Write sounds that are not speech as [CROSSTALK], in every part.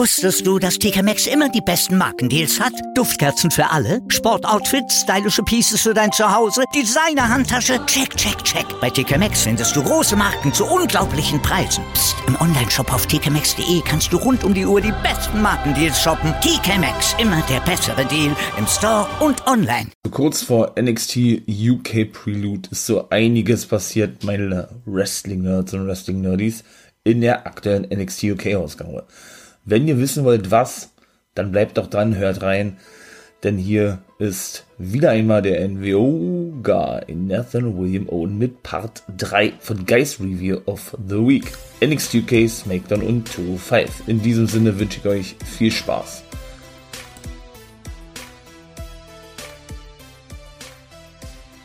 Wusstest du, dass TK Maxx immer die besten Markendeals hat? Duftkerzen für alle, Sportoutfits, stylische Pieces für dein Zuhause, Designer-Handtasche, check, check, check. Bei TK Maxx findest du große Marken zu unglaublichen Preisen. Psst. im Onlineshop auf tkmaxx.de kannst du rund um die Uhr die besten Markendeals shoppen. TK Maxx, immer der bessere Deal im Store und online. Kurz vor NXT UK Prelude ist so einiges passiert, meine Wrestling-Nerds und Wrestling-Nerdies, in der aktuellen NXT UK-Ausgabe. Wenn ihr wissen wollt, was, dann bleibt doch dran, hört rein, denn hier ist wieder einmal der NWO Guy Nathan William Owen mit Part 3 von Guys Review of the Week. NXT UK, SmackDown und 205. In diesem Sinne wünsche ich euch viel Spaß.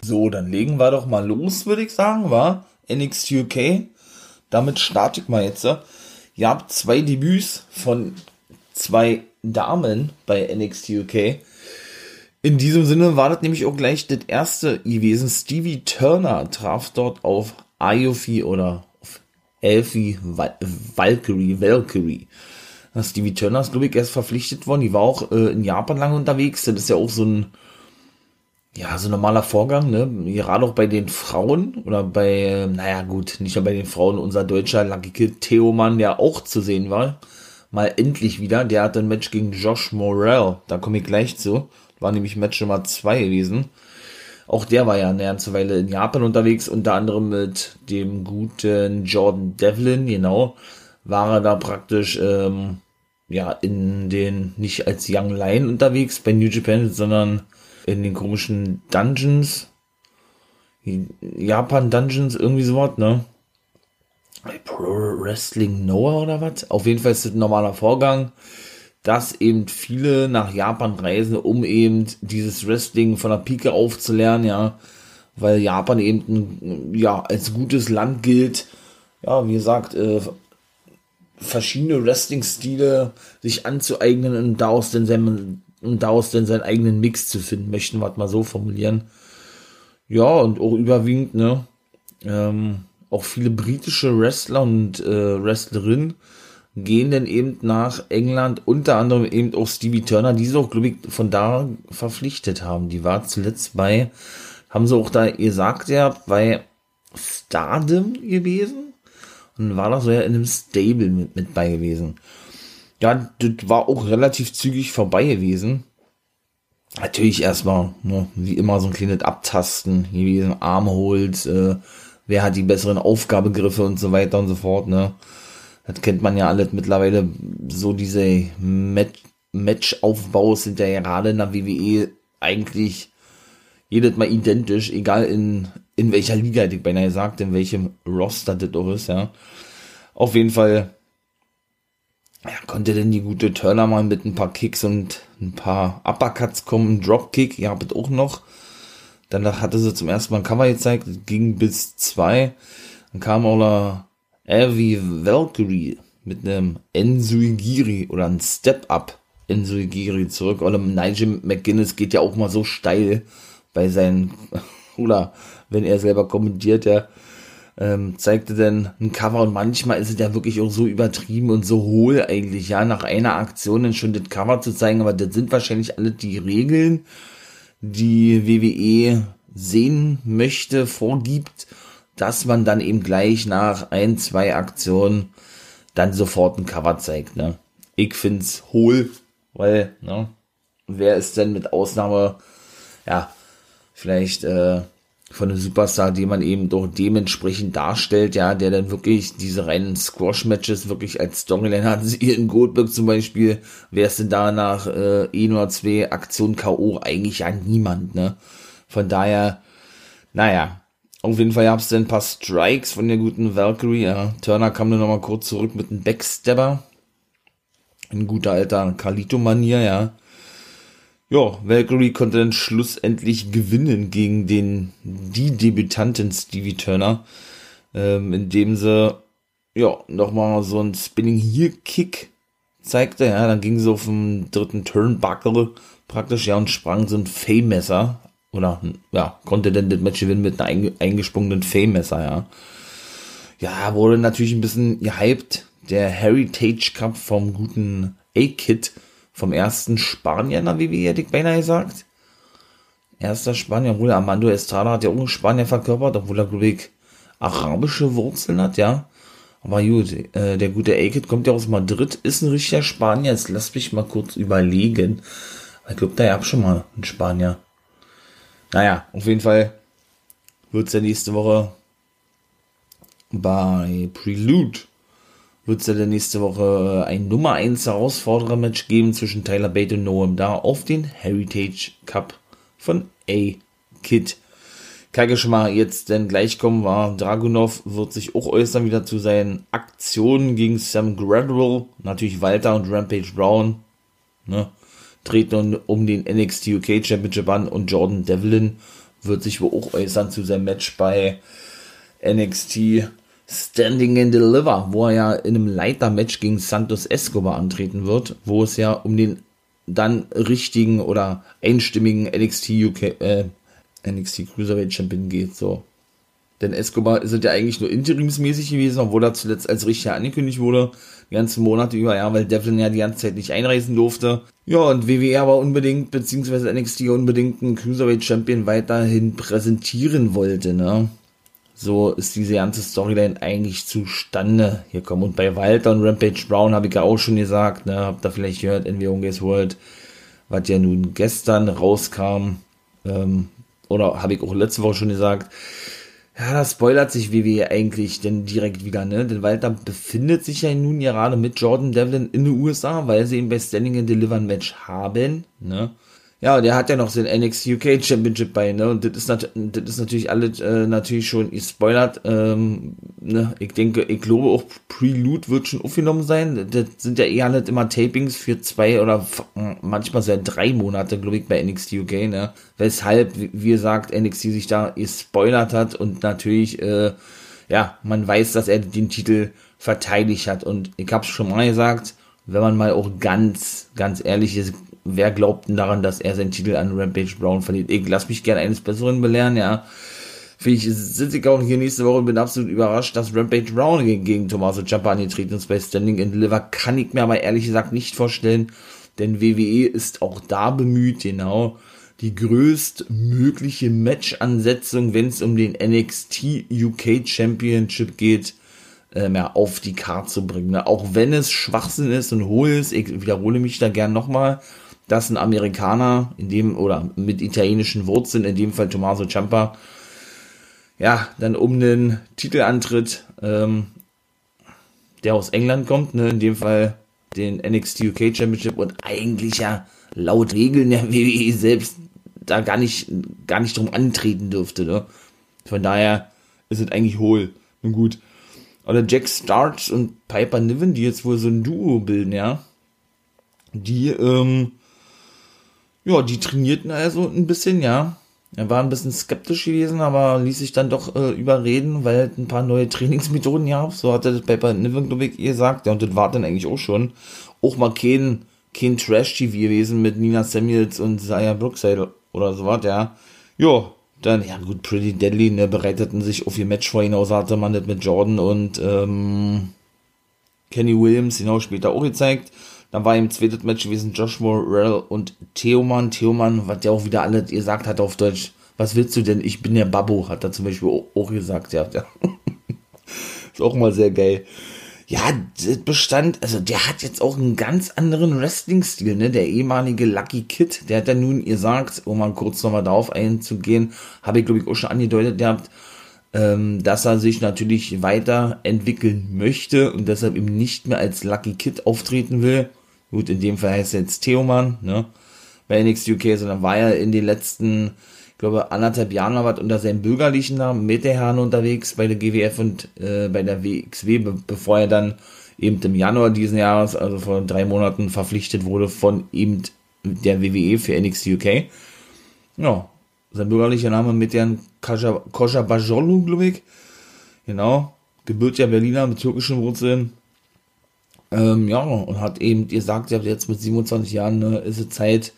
So, dann legen wir doch mal los, würde ich sagen, war NXT UK. Damit starte ich mal jetzt. Habt zwei Debüts von zwei Damen bei NXT UK. In diesem Sinne war das nämlich auch gleich das erste gewesen. Stevie Turner traf dort auf Iofi oder auf Elfie Valkyrie, Valkyrie. Stevie Turner ist, glaube ich, erst verpflichtet worden. Die war auch äh, in Japan lang unterwegs. Das ist ja auch so ein, ja, so ein normaler Vorgang, ne? Gerade auch bei den Frauen oder bei, naja, gut, nicht nur bei den Frauen, unser deutscher Lucky Theoman, der auch zu sehen war, mal endlich wieder. Der hat ein Match gegen Josh Morrell, da komme ich gleich zu. War nämlich Match Nummer zwei gewesen. Auch der war ja eine ganze Weile in Japan unterwegs, unter anderem mit dem guten Jordan Devlin, genau, war er da praktisch, ähm, ja, in den, nicht als Young Lion unterwegs bei New Japan, sondern in den komischen Dungeons. Japan Dungeons, irgendwie sowas, ne? Pro Wrestling Noah oder was? Auf jeden Fall ist das ein normaler Vorgang, dass eben viele nach Japan reisen, um eben dieses Wrestling von der Pike aufzulernen, ja. Weil Japan eben, ja, als gutes Land gilt, ja, wie gesagt, äh, verschiedene Wrestling-Stile sich anzueignen und daraus dann und daraus dann seinen eigenen Mix zu finden, möchten wir mal so formulieren. Ja, und auch überwiegend, ne, ähm, auch viele britische Wrestler und äh, Wrestlerinnen gehen dann eben nach England, unter anderem eben auch Stevie Turner, die sie auch, glaube ich, von da verpflichtet haben. Die war zuletzt bei, haben sie auch da gesagt, ja, bei Stardom gewesen und war da so ja in einem Stable mit, mit bei gewesen ja, das war auch relativ zügig vorbei gewesen. Natürlich erstmal, ne, wie immer, so ein kleines Abtasten gewesen, Armholz, äh, wer hat die besseren Aufgabegriffe und so weiter und so fort, ne. Das kennt man ja alles mittlerweile, so diese Match Matchaufbaus sind ja gerade in der WWE eigentlich jedes Mal identisch, egal in, in welcher Liga, hätte ich beinahe gesagt, in welchem Roster das auch ist, ja. Auf jeden Fall ja, konnte denn die gute Turner mal mit ein paar Kicks und ein paar Uppercuts kommen, Dropkick, ihr habt auch noch. Dann hatte sie zum ersten Mal ein Cover gezeigt, ging bis zwei. Dann kam auch noch Elvi Valkyrie mit einem Ensuigiri oder ein Step-Up Ensuigiri zurück. Oder Nigel McGuinness geht ja auch mal so steil bei seinen, [LAUGHS] oder wenn er selber kommentiert, ja, ähm, zeigte dann ein Cover und manchmal ist es ja wirklich auch so übertrieben und so hohl eigentlich, ja, nach einer Aktion dann schon das Cover zu zeigen, aber das sind wahrscheinlich alle die Regeln, die WWE sehen möchte, vorgibt, dass man dann eben gleich nach ein, zwei Aktionen dann sofort ein Cover zeigt, ne. Ich find's hohl, weil, ne, wer ist denn mit Ausnahme, ja, vielleicht, äh, von einem Superstar, den man eben doch dementsprechend darstellt, ja, der dann wirklich diese reinen Squash-Matches wirklich als Storyline hat. [LAUGHS] In Goldberg zum Beispiel, wer ist denn da nach äh, eh nur zwei Aktionen K.O. eigentlich ja niemand, ne? Von daher, naja, auf jeden Fall gab es dann ein paar Strikes von der guten Valkyrie, ja. Turner kam dann nochmal kurz zurück mit einem Backstabber. In guter alter Carlito-Manier, ja ja, Valkyrie konnte dann schlussendlich gewinnen gegen den, die Debütantin Stevie Turner, ähm, indem sie, ja, nochmal so ein Spinning Heel Kick zeigte, ja, dann ging sie auf den dritten Turnbuckle praktisch, ja, und sprang so ein Fame-Messer, oder, ja, konnte dann das Match gewinnen mit einem eingesprungenen Fame-Messer, ja. Ja, wurde natürlich ein bisschen gehypt, der Heritage Cup vom guten A-Kid, vom ersten Spanier der WWE, hätte ich beinahe gesagt. Erster Spanier, obwohl Armando Estrada hat ja auch einen Spanier verkörpert, obwohl er, glaube ich, arabische Wurzeln hat, ja. Aber gut, äh, der gute A-Kid kommt ja aus Madrid, ist ein richtiger Spanier. Jetzt lass mich mal kurz überlegen. Ich glaube, da gab schon mal einen Spanier. Naja, auf jeden Fall wird es ja nächste Woche bei Prelude wird es ja dann nächste Woche ein Nummer 1 Herausforderer-Match geben zwischen Tyler Bate und Noam da auf den Heritage Cup von A-Kid. Kann ich schon mal jetzt denn gleich kommen, war Dragunov wird sich auch äußern wieder zu seinen Aktionen gegen Sam Gradual, natürlich Walter und Rampage Brown, ne, treten um den NXT UK Championship an und Jordan Devlin wird sich wohl auch äußern zu seinem Match bei NXT Standing and Deliver, wo er ja in einem Leitermatch gegen Santos Escobar antreten wird, wo es ja um den dann richtigen oder einstimmigen NXT UK, äh, NXT Cruiserweight Champion geht, so. Denn Escobar sind ja eigentlich nur interimsmäßig gewesen, obwohl er zuletzt als Richter angekündigt wurde, die ganzen Monate über, ja, weil Devlin ja die ganze Zeit nicht einreisen durfte. Ja, und WWE aber unbedingt, beziehungsweise NXT unbedingt einen Cruiserweight Champion weiterhin präsentieren wollte, ne? So ist diese ganze Storyline eigentlich zustande gekommen. Und bei Walter und Rampage Brown habe ich ja auch schon gesagt, ne, habt ihr vielleicht gehört, NW Games World, was ja nun gestern rauskam, ähm, oder habe ich auch letzte Woche schon gesagt, ja, da spoilert sich WWE eigentlich denn direkt wieder, ne? Denn Walter befindet sich ja nun gerade mit Jordan Devlin in den USA, weil sie ihn bei Standing and Deliver Match haben, ne? Ja, der hat ja noch den NXT UK Championship bei, ne? Und das ist, nat ist natürlich alles äh, natürlich schon gespoilert. Ähm, ne? Ich denke, ich glaube auch Prelude wird schon aufgenommen sein. Das sind ja eher nicht immer Tapings für zwei oder manchmal sogar drei Monate, glaube ich, bei NXT UK, ne? Weshalb, wie gesagt, NXT sich da gespoilert hat und natürlich, äh, ja, man weiß, dass er den Titel verteidigt hat. Und ich hab's schon mal gesagt, wenn man mal auch ganz, ganz ehrlich ist, wer glaubt denn daran, dass er seinen Titel an Rampage Brown verliert? Ich lass mich gerne eines Besseren belehren, ja. Finde ich, sitze ich auch hier nächste Woche und bin absolut überrascht, dass Rampage Brown gegen, gegen Tommaso Ciampa angetreten ist bei Standing and Deliver. Kann ich mir aber ehrlich gesagt nicht vorstellen, denn WWE ist auch da bemüht, genau, die größtmögliche Match-Ansetzung, wenn es um den NXT UK Championship geht, äh, mehr auf die Karte zu bringen. Auch wenn es Schwachsinn ist und hohl ist, ich wiederhole mich da gern nochmal, dass ein Amerikaner, in dem, oder mit italienischen Wurzeln, in dem Fall Tommaso Ciampa, ja, dann um den Titel antritt, ähm, der aus England kommt, ne, in dem Fall den NXT UK Championship und eigentlich ja laut Regeln der [LAUGHS] WWE selbst da gar nicht, gar nicht drum antreten dürfte, ne. Von daher ist es eigentlich hohl. Nun gut. Oder Jack Starch und Piper Niven, die jetzt wohl so ein Duo bilden, ja. Die, ähm, ja, die trainierten also ein bisschen, ja. Er war ein bisschen skeptisch gewesen, aber ließ sich dann doch äh, überreden, weil halt ein paar neue Trainingsmethoden gab. So hat er das bei Niven, glaube gesagt. Ja, und das war dann eigentlich auch schon. Auch mal kein, kein Trash-TV gewesen mit Nina Samuels und Zaya Brookside oder sowas, ja. Ja, dann, ja gut, Pretty Deadly, ne, bereiteten sich auf ihr Match vor hinaus, hatte man das mit Jordan und ähm, Kenny Williams, genau, später auch gezeigt. Dann war im zweiten Match gewesen Josh Morrell und Theoman. Theoman, was der auch wieder alle gesagt hat auf Deutsch. Was willst du denn? Ich bin der Babbo, hat er zum Beispiel auch gesagt. Ja, ja. [LAUGHS] ist auch mal sehr geil. Ja, das bestand, also der hat jetzt auch einen ganz anderen Wrestling-Stil, ne? Der ehemalige Lucky Kid, der hat ja nun gesagt, um mal kurz nochmal darauf einzugehen, habe ich glaube ich auch schon angedeutet gehabt, ähm, dass er sich natürlich weiterentwickeln möchte und deshalb eben nicht mehr als Lucky Kid auftreten will. Gut, in dem Fall heißt er jetzt Theoman, ne? Bei NXT UK, sondern war er in den letzten, ich glaube, anderthalb Jahren was unter seinem bürgerlichen Namen mit der Herren unterwegs bei der GWF und äh, bei der WXW, be bevor er dann eben im Januar diesen Jahres, also vor drei Monaten, verpflichtet wurde von eben der WWE für NXT UK. Ja, sein bürgerlicher Name mit deren Koscha Bajolu, glaube ich. Genau. Gebürtiger Berliner mit türkischen Wurzeln. Ähm, ja, und hat eben gesagt, ja, jetzt mit 27 Jahren ne, ist es Zeit,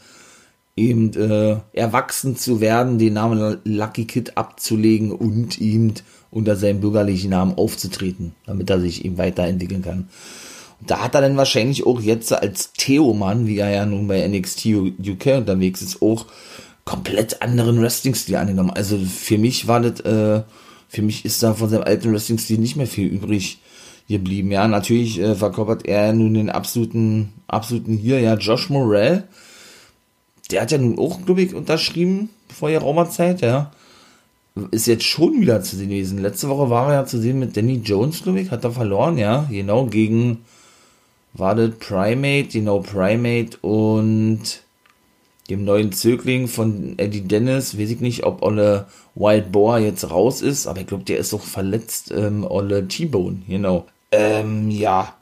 eben äh, erwachsen zu werden, den Namen Lucky Kid abzulegen und ihm unter seinem bürgerlichen Namen aufzutreten, damit er sich eben weiterentwickeln kann. Und da hat er dann wahrscheinlich auch jetzt als Theo-Mann, wie er ja nun bei NXT UK unterwegs ist, auch komplett anderen Wrestling-Stil angenommen. Also für mich war das, äh, für mich ist da von seinem alten Wrestling-Stil nicht mehr viel übrig geblieben. Ja, natürlich äh, verkörpert er nun den absoluten, absoluten hier, ja, Josh Morell. Der hat ja nun auch, glaube ich, unterschrieben vor ihrer Zeit, ja ist jetzt schon wieder zu sehen gewesen. Letzte Woche war er ja zu sehen mit Danny Jones, glaube ich, hat er verloren, ja, genau, gegen, war das Primate, genau, Primate und dem neuen Zögling von Eddie Dennis, weiß ich nicht, ob Olle Wild Boar jetzt raus ist, aber ich glaube, der ist doch verletzt, ähm, Olle T-Bone, genau. Ähm, ja.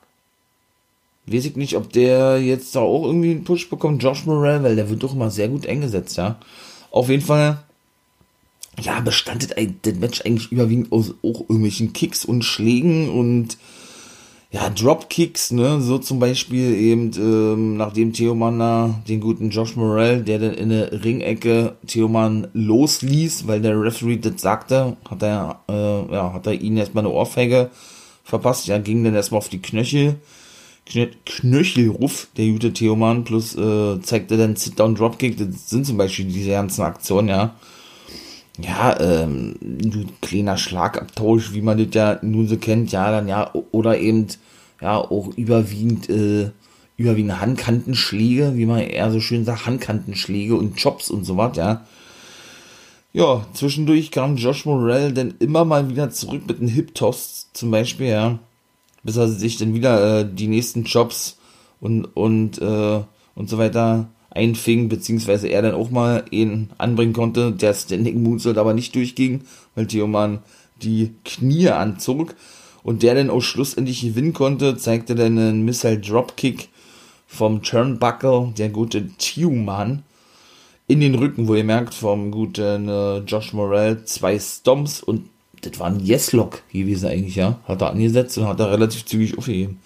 Weiß ich nicht, ob der jetzt da auch irgendwie einen Push bekommt, Josh Morel, weil der wird doch immer sehr gut eingesetzt, ja. Auf jeden Fall ja, bestand das Match eigentlich überwiegend aus auch irgendwelchen Kicks und Schlägen und ja, Dropkicks, ne, so zum Beispiel eben, ähm, nachdem Theoman da den guten Josh Morell, der dann in der Ringecke Theoman losließ, weil der Referee das sagte, hat er, äh, ja, hat er ihn erstmal eine Ohrfeige verpasst, ja, ging dann erstmal auf die Knöchel, Knö Knöchelruf, der gute Theoman, plus, äh, zeigte dann Sit-Down Dropkick, das sind zum Beispiel diese ganzen Aktionen, ja, ja, ähm, du kleiner Schlagabtausch, wie man das ja nun so kennt, ja, dann ja, oder eben, ja, auch überwiegend, äh, überwiegend Handkantenschläge, wie man eher so schön sagt, Handkantenschläge und Chops und so was, ja. Ja, zwischendurch kam Josh Morell dann immer mal wieder zurück mit einem Hip-Toss zum Beispiel, ja. Bis er sich dann wieder äh, die nächsten Chops und, und, äh, und so weiter einfing, beziehungsweise er dann auch mal ihn anbringen konnte. Der Standing Moonsault aber nicht durchging, weil Theoman die Knie anzog und der dann auch schlussendlich gewinnen konnte, zeigte dann einen Missile Dropkick vom Turnbuckle, der gute Theoman, in den Rücken, wo ihr merkt, vom guten äh, Josh Morell, zwei Stomps und das war ein Yes-Lock gewesen eigentlich, ja. Hat er angesetzt und hat er relativ zügig aufgegeben.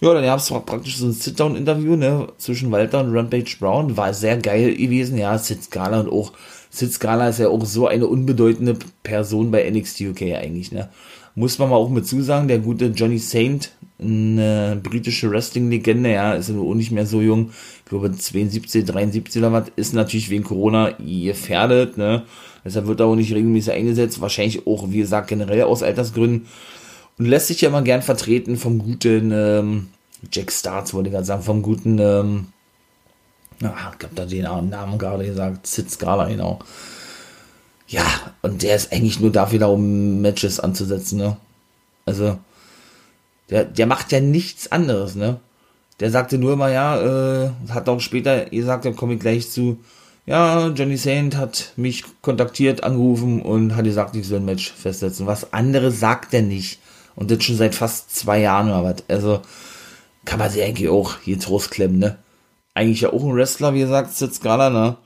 Ja, dann gab es praktisch so ein Sit-Down-Interview, ne, zwischen Walter und Rampage Brown. War sehr geil gewesen, ja, Sid Scala und auch, Sid Scala ist ja auch so eine unbedeutende Person bei NXT UK eigentlich, ne. Muss man mal auch mit zusagen, der gute Johnny Saint, eine britische Wrestling-Legende, ja, ist auch nicht mehr so jung, ich glaube 72, 73 oder was, ist natürlich wegen Corona gefährdet, ne. Deshalb wird er auch nicht regelmäßig eingesetzt, wahrscheinlich auch, wie gesagt, generell aus Altersgründen. Und lässt sich ja mal gern vertreten vom guten ähm, Jack Starts, wollte ich gerade sagen, vom guten, ähm, ach, ich hab da den Namen gerade gesagt, Sid Scala, genau. Ja, und der ist eigentlich nur dafür da, um Matches anzusetzen, ne? Also, der, der macht ja nichts anderes, ne? Der sagte nur immer, ja, äh, hat auch später gesagt, da komme ich gleich zu, ja, Johnny Saint hat mich kontaktiert, angerufen und hat gesagt, ich soll ein Match festsetzen. Was anderes sagt er nicht. Und das schon seit fast zwei Jahren oder was. Also kann man sich eigentlich auch hier Trost klemmen, ne? Eigentlich ja auch ein Wrestler, wie gesagt, sitzt gerade, ne?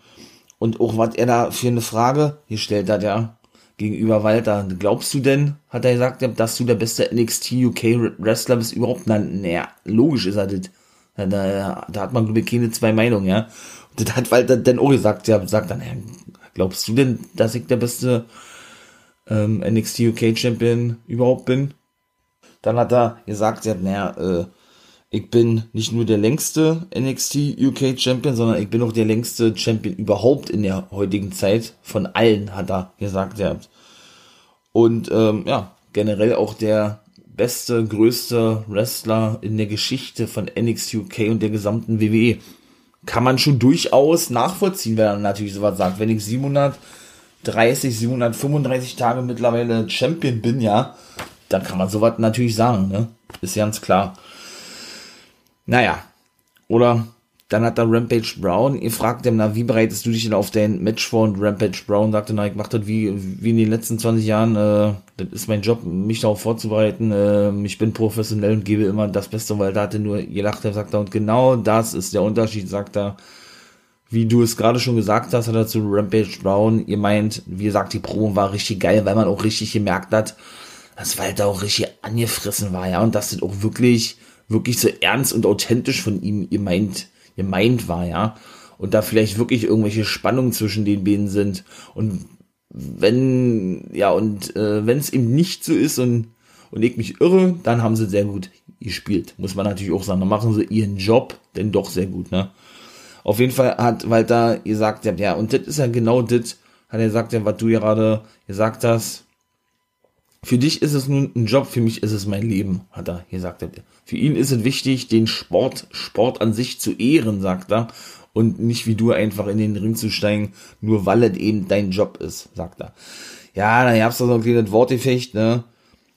Und auch was er da für eine Frage gestellt hat, ja, gegenüber Walter. Glaubst du denn, hat er gesagt, dass du der beste NXT UK Wrestler bist überhaupt? Na, naja, logisch ist er das. Da, da, hat man, glaube ich, keine zwei Meinungen, ja. Und das hat Walter dann auch gesagt, ja, sagt dann, glaubst du denn, dass ich der beste ähm, NXT UK Champion überhaupt bin? Dann hat er gesagt, ja, naja, äh, ich bin nicht nur der längste NXT UK Champion, sondern ich bin auch der längste Champion überhaupt in der heutigen Zeit. Von allen, hat er gesagt, ja. Und ähm, ja, generell auch der beste, größte Wrestler in der Geschichte von NXT UK und der gesamten WWE. Kann man schon durchaus nachvollziehen, wenn er natürlich sowas sagt. Wenn ich 730, 735 Tage mittlerweile Champion bin, ja, dann kann man sowas natürlich sagen, ne? Ist ganz klar. Naja, oder dann hat da Rampage Brown gefragt, na, wie bereitest du dich denn auf dein Match vor? Und Rampage Brown sagte, na, ich mach das wie, wie in den letzten 20 Jahren, äh, das ist mein Job, mich darauf vorzubereiten, äh, ich bin professionell und gebe immer das Beste, weil da hatte nur gelacht, er sagt er, und genau das ist der Unterschied, sagt er, wie du es gerade schon gesagt hast, hat er zu Rampage Brown ihr meint, wie gesagt, die Promo war richtig geil, weil man auch richtig gemerkt hat, dass Walter auch richtig angefressen war, ja, und das auch wirklich, wirklich so ernst und authentisch von ihm gemeint, gemeint war, ja. und da vielleicht wirklich irgendwelche Spannungen zwischen den beiden sind und wenn, ja, und äh, wenn es eben nicht so ist und, und ich mich irre, dann haben sie sehr gut gespielt. Muss man natürlich auch sagen. Dann machen sie ihren Job denn doch sehr gut, ne? Auf jeden Fall hat Walter gesagt, ja, und das ist ja genau das, hat er gesagt, ja, was du gerade gesagt hast. Für dich ist es nun ein Job, für mich ist es mein Leben, hat er gesagt. Für ihn ist es wichtig, den Sport, Sport an sich zu ehren, sagt er und nicht wie du einfach in den Ring zu steigen, nur weil es eben dein Job ist, sagt er. Ja, da gab's da so ein kleines Wortgefecht, ne?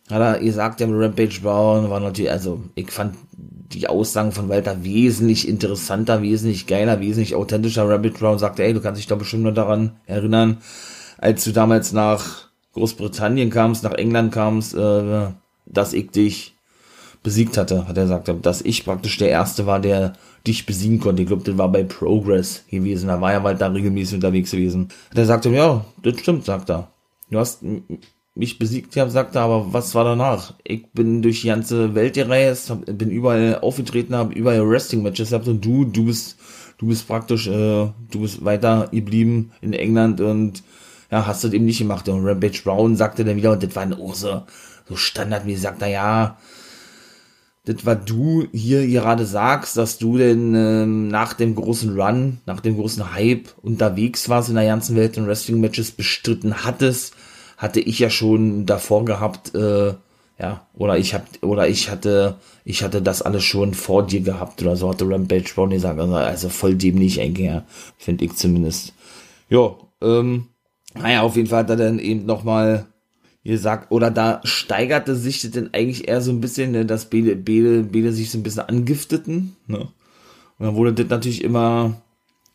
Hat er gesagt, der Rampage Brown war natürlich, also ich fand die Aussagen von Walter wesentlich interessanter, wesentlich geiler, wesentlich authentischer. Rampage Brown sagte, ey, du kannst dich doch bestimmt nur daran erinnern, als du damals nach Großbritannien kamst, nach England kamst, äh, dass ich dich besiegt hatte, hat er gesagt, dass ich praktisch der Erste war, der dich besiegen konnte. Ich glaube, das war bei Progress gewesen. Da war er halt da regelmäßig unterwegs gewesen. Der sagte, ja, das stimmt, sagt er. Du hast mich besiegt, ja, sagt er, aber was war danach? Ich bin durch die ganze Welt gereist, hab, bin überall aufgetreten, habe überall Wrestling-Matches gehabt und du, du bist, du bist praktisch, äh, du bist weiter geblieben in England und ja, hast du das eben nicht gemacht. Und Rampage Brown sagte dann wieder, und das war ein oh, so, Standard, wie sagt er, ja, das, was du hier gerade sagst, dass du denn ähm, nach dem großen Run, nach dem großen Hype unterwegs warst in der ganzen Welt und Wrestling-Matches bestritten hattest, hatte ich ja schon davor gehabt, äh, ja, oder ich hab, oder ich hatte, ich hatte das alles schon vor dir gehabt, oder so hatte Rampage Brown gesagt, also, also voll dämlich eigentlich, ja, finde ich zumindest. Ja, ähm, naja, auf jeden Fall hat er dann eben nochmal gesagt, oder da steigerte sich das denn eigentlich eher so ein bisschen, ne, dass Bede, Bede, Bede sich so ein bisschen angifteten, ne? Und dann wurde das natürlich immer,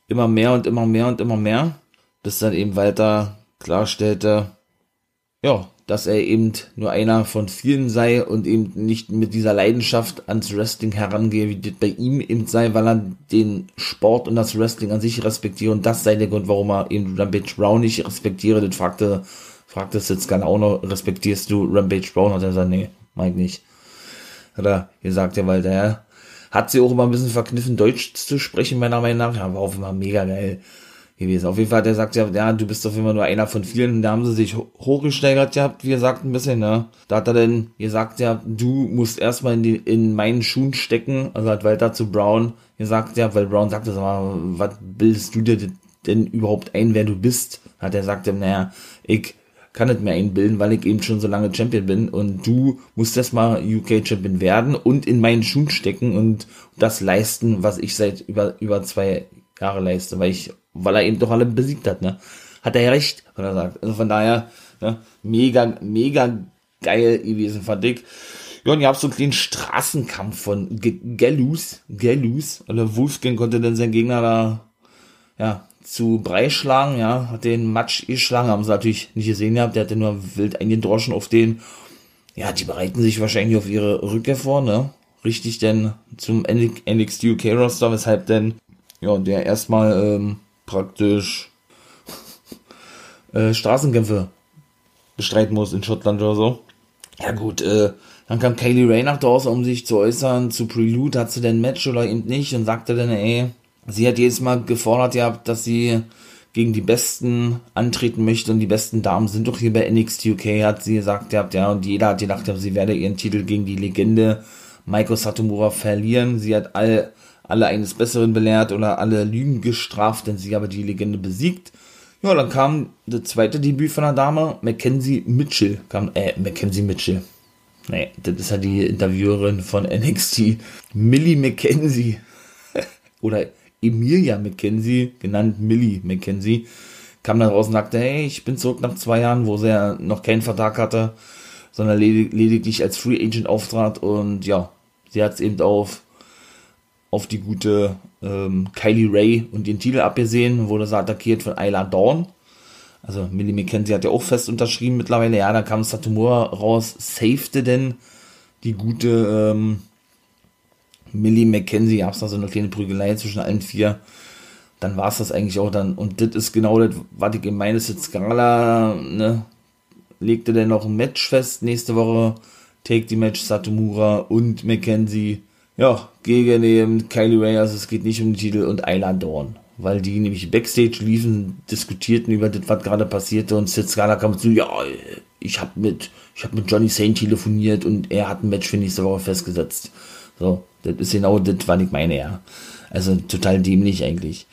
immer mehr und immer mehr und immer mehr, bis dann eben weiter klarstellte, ja, dass er eben nur einer von vielen sei und eben nicht mit dieser Leidenschaft ans Wrestling herangehe, wie das bei ihm eben sei, weil er den Sport und das Wrestling an sich respektiere und das sei der Grund, warum er eben Rampage Brown nicht respektiere. Das fragte fragt es jetzt gerne auch noch, respektierst du Rampage Brown? Hat er gesagt, nee, Mike nicht. Hat er gesagt, ja, weil der hat sie auch immer ein bisschen verkniffen, Deutsch zu sprechen, meiner Meinung nach. Ja, war auch immer mega geil gewesen. Auf jeden Fall hat er gesagt, ja, ja, du bist auf jeden Fall nur einer von vielen. Da haben sie sich hochgesteigert gehabt, wie gesagt, ein bisschen, ne? Da hat er dann gesagt, ja, du musst erstmal in, die, in meinen Schuhen stecken. Also hat Walter zu Brown gesagt, ja, weil Brown sagte, sag mal, was bildest du dir denn überhaupt ein, wer du bist? Hat er gesagt, naja, ich kann nicht mehr einbilden, weil ich eben schon so lange Champion bin und du musst erstmal UK Champion werden und in meinen Schuhen stecken und das leisten, was ich seit über, über zwei Jahre leiste, weil ich, weil er eben doch alle besiegt hat, ne? Hat er ja recht, hat er sagt. Also von daher, ne, mega, mega geil gewesen, fand ich. Ja, und ihr habt so einen kleinen Straßenkampf von Gallus, Gallus, oder Wolfgang konnte dann seinen Gegner da, ja, zu Brei schlagen, ja, hat den Matsch geschlagen, haben sie natürlich nicht gesehen gehabt, der hatte nur wild eingedroschen auf den. Ja, die bereiten sich wahrscheinlich auf ihre Rückkehr vor, ne? Richtig denn zum NXT UK Roster, weshalb denn, ja, der erstmal ähm, praktisch äh, Straßenkämpfe bestreiten muss in Schottland oder so. Ja gut, äh, dann kam Kaylee Ray nach draußen, um sich zu äußern. Zu Prelude hat sie denn Match oder eben nicht und sagte dann, ey, sie hat jedes Mal gefordert gehabt, dass sie gegen die Besten antreten möchte und die besten Damen sind doch hier bei NXT UK, hat sie gesagt gehabt, ja, und jeder hat gedacht, sie werde ihren Titel gegen die Legende Maiko Satomura verlieren. Sie hat all, alle eines Besseren belehrt oder alle Lügen gestraft, denn sie habe die Legende besiegt. Ja, dann kam das zweite Debüt von der Dame, Mackenzie Mitchell, kam, äh, Mackenzie Mitchell. Nee, das ist ja die Interviewerin von [LAUGHS] NXT, Millie Mackenzie. [LAUGHS] oder Emilia McKenzie, genannt Millie McKenzie, kam dann raus und sagte, hey, ich bin zurück nach zwei Jahren, wo sie ja noch keinen Vertrag hatte, sondern ledig lediglich als Free Agent auftrat und ja, sie hat es eben auf, auf die gute ähm, Kylie Ray und den Titel abgesehen, wurde sie attackiert von Ayla Dawn. Also Millie McKenzie hat ja auch fest unterschrieben mittlerweile. Ja, da kam Satomura raus, safete denn die gute ähm, Millie McKenzie gab es da so eine kleine Prügelei zwischen allen vier. Dann war es das eigentlich auch dann. Und das ist genau das, was ich in meines Skala, ne, legte dann noch ein Match fest nächste Woche. Take die Match Satomura und McKenzie. Ja, gegen eben Kylie Ray, also es geht nicht um den Titel und Ayla Dawn. weil die nämlich Backstage liefen, diskutierten über das, was gerade passierte und Sid Scala kam zu, ja, ich habe mit, ich habe mit Johnny Saint telefoniert und er hat ein Match für nächste Woche festgesetzt. So, das ist genau das, was ich meine, ja. Also total dämlich eigentlich.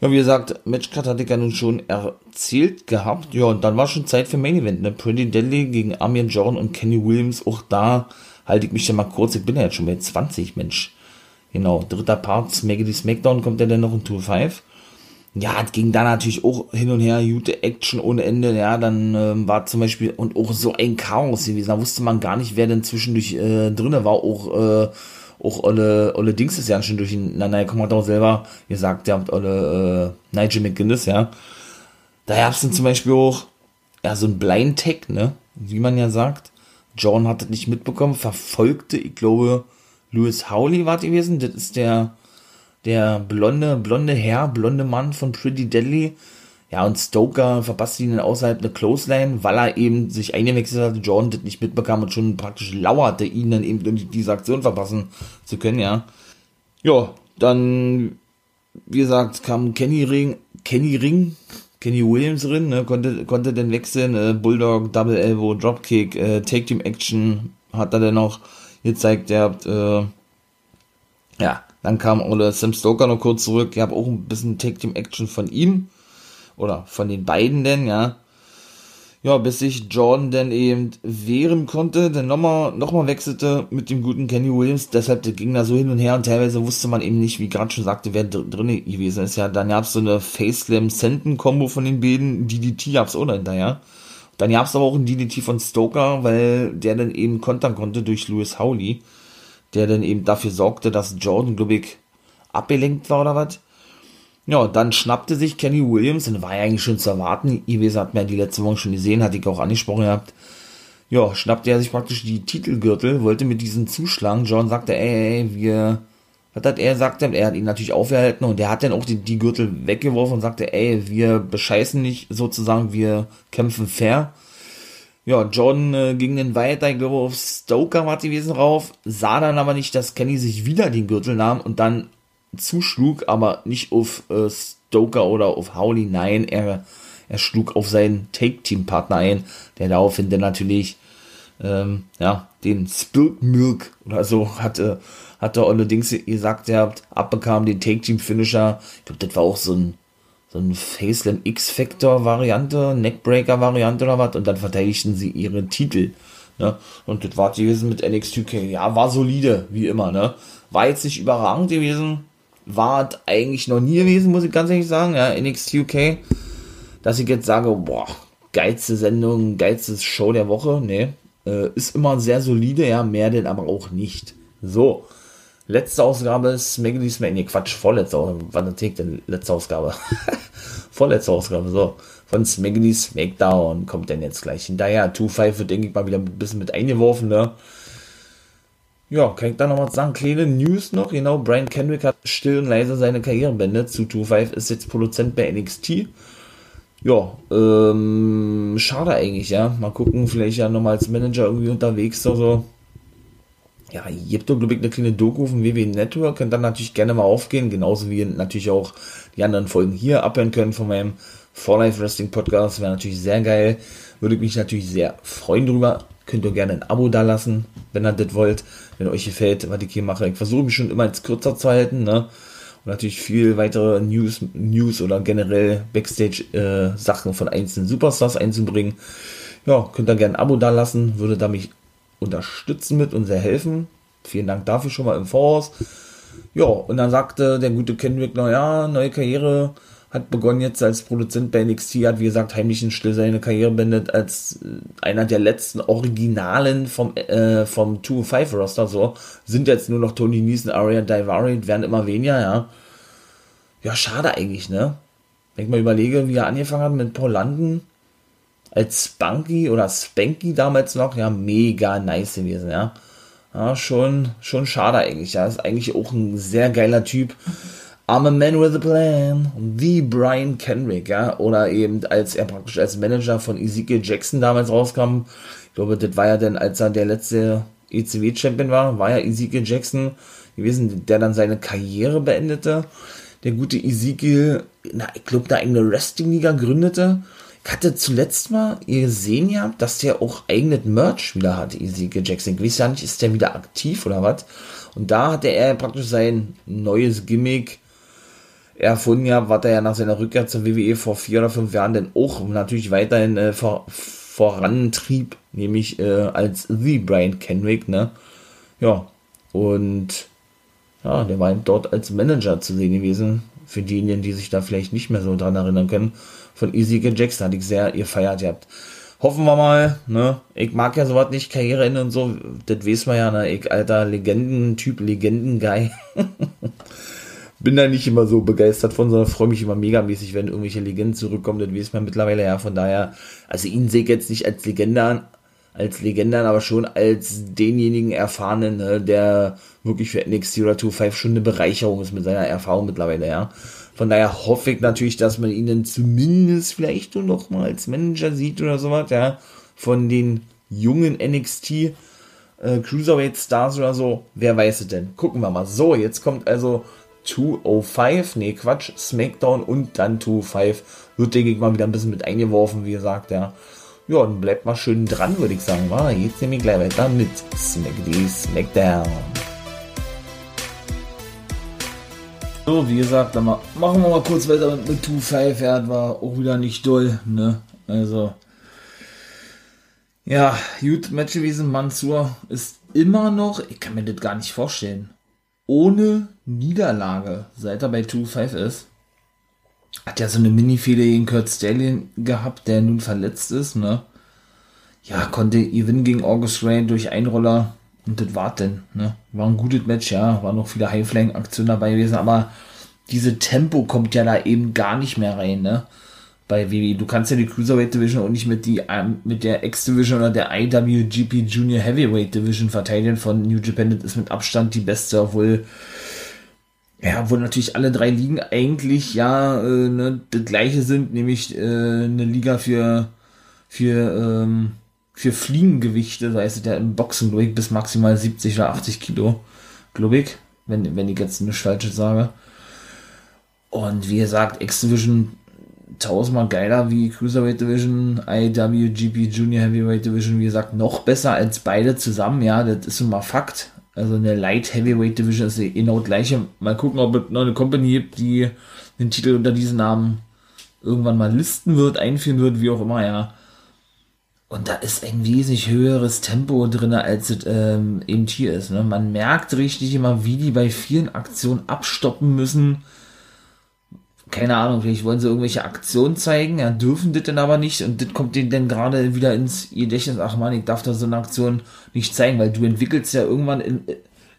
Ja, wie gesagt, Matchcard hatte ich ja nun schon erzählt gehabt. Ja, und dann war schon Zeit für Main Event, ne? Pretty Deadly gegen Armin Jordan und Kenny Williams. Auch da halte ich mich ja mal kurz. Ich bin ja jetzt schon bei 20, Mensch. Genau, dritter Part, Smackity Smackdown kommt ja dann noch in Tour 5. Ja, es ging da natürlich auch hin und her, gute Action ohne Ende. Ja, dann ähm, war zum Beispiel und auch so ein Chaos gewesen. Da wusste man gar nicht, wer denn zwischendurch äh, drinne war. Auch, äh, auch Olle, Olle Dings ist ja schon durch ihn. Na, na, kommt auch selber gesagt, ja, Olle äh, Nigel McGuinness, ja. Da gab es dann zum Beispiel auch ja, so ein Blind Tag, ne? Wie man ja sagt. John hat das nicht mitbekommen, verfolgte, ich glaube, Louis Howley war gewesen. Das ist der, der blonde, blonde Herr, blonde Mann von Pretty Deadly. Ja, und Stoker verpasste ihn außerhalb der Clothesline, weil er eben sich eingewechselt hatte, Jordan das nicht mitbekam und schon praktisch lauerte, ihn dann eben diese Aktion verpassen zu können, ja. Ja, dann, wie gesagt, kam Kenny Ring, Kenny Ring, Kenny Williams drin, ne, konnte, konnte dann wechseln, äh, Bulldog, Double Elbow, Dropkick, äh, Take Team Action, hat er dann noch gezeigt, ihr habt, äh, ja, dann kam Ole Sam Stoker noch kurz zurück, ihr habt auch ein bisschen Take Team Action von ihm, oder von den beiden denn, ja, ja, bis sich Jordan dann eben wehren konnte, dann nochmal noch mal wechselte mit dem guten Kenny Williams, deshalb ging da so hin und her und teilweise wusste man eben nicht, wie gerade schon sagte, wer dr drin gewesen ist. Ja, dann gab es so eine Face Slam Senten Combo von den beiden, DDT gab's auch hinterher. Dann gab es aber auch ein DDT von Stoker, weil der dann eben kontern konnte durch Louis Howley, der dann eben dafür sorgte, dass Jordan, glaube ich, abgelenkt war oder was. Ja, dann schnappte sich Kenny Williams, und war ja eigentlich schon zu erwarten, Iwesa hat mir ja die letzte Woche schon gesehen, hatte ich auch angesprochen gehabt, ja, schnappte er sich praktisch die Titelgürtel, wollte mit diesen zuschlagen, John sagte, ey, ey, wir, was hat er gesagt, er hat ihn natürlich aufgehalten und er hat dann auch die, die Gürtel weggeworfen und sagte, ey, wir bescheißen nicht sozusagen, wir kämpfen fair. Ja, John äh, ging dann weiter, ich glaube auf Stoker war gewesen rauf, sah dann aber nicht, dass Kenny sich wieder den Gürtel nahm und dann zuschlug, aber nicht auf äh, Stoker oder auf Howley, nein, er, er schlug auf seinen Take-Team-Partner ein, der daraufhin dann natürlich ähm, ja, den Spilt Milk oder so hatte, hatte allerdings gesagt, er hat abbekam den Take-Team-Finisher, ich glaube, das war auch so ein so ein Faceless X-Factor-Variante, Neckbreaker-Variante oder was, und dann verteidigten sie ihre Titel. Ne? Und das war gewesen mit NXT UK. Ja, war solide, wie immer, ne? War jetzt nicht überragend gewesen, war eigentlich noch nie gewesen, muss ich ganz ehrlich sagen, ja, NXT UK, dass ich jetzt sage, boah, geilste Sendung, geilstes Show der Woche, ne, äh, ist immer sehr solide, ja, mehr denn aber auch nicht. So, letzte Ausgabe Smaggedy Smack, ne, Quatsch, vorletzte Ausgabe, wann der denn letzte Ausgabe? [LAUGHS] vorletzte Ausgabe, so, von Smaggedy Smackdown kommt denn jetzt gleich hinterher, 2-5 wird, denke ich mal, wieder ein bisschen mit eingeworfen, ne, ja, kann ich da noch was sagen? Kleine News noch, genau. Brian Kendrick hat still und leise seine Karriere beendet. Zu 2.5 ist jetzt Produzent bei NXT. Ja, ähm, schade eigentlich, ja. Mal gucken, vielleicht ja nochmal als Manager irgendwie unterwegs oder so. Ja, habt doch, glaube ich, eine kleine Doku vom WWE Network, könnt dann natürlich gerne mal aufgehen, genauso wie natürlich auch die anderen Folgen hier abhören können von meinem For Life Wrestling Podcast. Wäre natürlich sehr geil. Würde mich natürlich sehr freuen drüber. Könnt ihr gerne ein Abo da lassen, wenn ihr das wollt wenn euch gefällt, was ich hier mache. Ich versuche mich schon immer als kürzer zu halten, ne? Und natürlich viel weitere News, News oder generell Backstage-Sachen äh, von einzelnen Superstars einzubringen. Ja, könnt ihr gerne ein Abo da lassen, würde da mich unterstützen mit und sehr helfen. Vielen Dank dafür schon mal im Voraus. Ja, und dann sagte der gute Kendrick, na ja, neue Karriere, hat begonnen jetzt als Produzent bei NXT, hat wie gesagt heimlich in Still seine Karriere beendet als äh, einer der letzten Originalen vom, äh, vom 2-5 Roster, so. Sind jetzt nur noch Tony Neeson, Aria Daivari, werden immer weniger, ja. Ja, schade eigentlich, ne? Wenn ich mal überlege, wie er angefangen hat mit Paul London als Spunky oder Spanky damals noch, ja, mega nice gewesen, ja. Ja, schon, schon schade eigentlich, ja. Ist eigentlich auch ein sehr geiler Typ. I'm a man with a plan, wie Brian Kenrick, ja, oder eben als er praktisch als Manager von Ezekiel Jackson damals rauskam. Ich glaube, das war ja dann, als er der letzte ECW-Champion war, war ja Ezekiel Jackson gewesen, der dann seine Karriere beendete. der gute Ezekiel, na, ich glaube, eine eigene Wrestling-Liga gründete. Ich hatte zuletzt mal ihr gesehen ja, dass der auch eigenes Merch wieder hat, Ezekiel Jackson. Ich weiß ja nicht, ist der wieder aktiv oder was? Und da hatte er praktisch sein neues Gimmick erfunden ja, was er ja nach seiner Rückkehr zur WWE vor vier oder fünf Jahren dann auch natürlich weiterhin äh, vor, vorantrieb, nämlich äh, als The Brian Kenrick, ne? Ja, und ja, der war dort als Manager zu sehen gewesen. Für diejenigen, die sich da vielleicht nicht mehr so dran erinnern können. Von Ezekiel Jackson hatte ich sehr gefeiert gehabt. Hoffen wir mal, ne? Ich mag ja sowas nicht, Karriereende und so. Das weiß man ja, ne? Ich, alter Legendentyp, Legendenguy. [LAUGHS] Bin da nicht immer so begeistert von, sondern freue mich immer megamäßig, wenn irgendwelche Legenden zurückkommen. Das weiß man mittlerweile ja. Von daher, also ihn sehe ich jetzt nicht als Legende an, als Legende aber schon als denjenigen Erfahrenen, ne, der wirklich für NXT oder 2.5 schon eine Bereicherung ist mit seiner Erfahrung mittlerweile, ja. Von daher hoffe ich natürlich, dass man ihn dann zumindest vielleicht nur noch mal als Manager sieht oder sowas, ja, von den jungen NXT äh, Cruiserweight Stars oder so. Wer weiß es denn? Gucken wir mal. So, jetzt kommt also 205, nee, Quatsch, SmackDown und dann 205 wird, denke ich mal, wieder ein bisschen mit eingeworfen, wie gesagt, ja. Ja, dann bleibt mal schön dran, würde ich sagen. War jetzt nämlich gleich weiter mit SmackD Smackdown. So, wie gesagt, dann machen wir mal kurz weiter mit, mit 2-5. Ja, war auch wieder nicht doll, ne? Also, ja, gut, Match gewesen. Mansur ist immer noch, ich kann mir das gar nicht vorstellen, ohne Niederlage, seit er bei 2-5 ist. Hat ja so eine Mini-Fehde gegen Kurt Stallion gehabt, der nun verletzt ist, ne? Ja, konnte gewinnen gegen August Ray durch Einroller und das war denn, ne? War ein gutes Match, ja, war noch viele High-Flying-Aktionen dabei gewesen, aber diese Tempo kommt ja da eben gar nicht mehr rein, ne? Bei WWE. Du kannst ja die Cruiserweight Division auch nicht mit, die, ähm, mit der X-Division oder der IWGP Junior Heavyweight Division verteidigen von New Japan. Das ist mit Abstand die beste, obwohl ja, wo natürlich alle drei Ligen eigentlich ja äh, ne, das gleiche sind, nämlich äh, eine Liga für für ähm, für Fliegengewichte, da ist es ja im Boxen, glaube ich, bis maximal 70 oder 80 Kilo, glaube ich, wenn, wenn ich jetzt nicht falsch sage. Und wie gesagt, X-Division tausendmal geiler wie Cruiserweight Division, IWGP Junior Heavyweight Division, wie gesagt, noch besser als beide zusammen, ja, das ist schon mal Fakt. Also eine Light Heavyweight Division ist genau gleiche. Mal gucken, ob es noch eine Company gibt, die den Titel unter diesem Namen irgendwann mal listen wird, einführen wird, wie auch immer, ja. Und da ist ein wesentlich höheres Tempo drin, als es ähm, eben hier ist. Ne? Man merkt richtig immer, wie die bei vielen Aktionen abstoppen müssen. Keine Ahnung, vielleicht wollen sie irgendwelche Aktionen zeigen, ja, dürfen das denn aber nicht. Und das kommt denen dann gerade wieder ins Gedächtnis. Ach man, ich darf da so eine Aktion nicht zeigen, weil du entwickelst ja irgendwann in,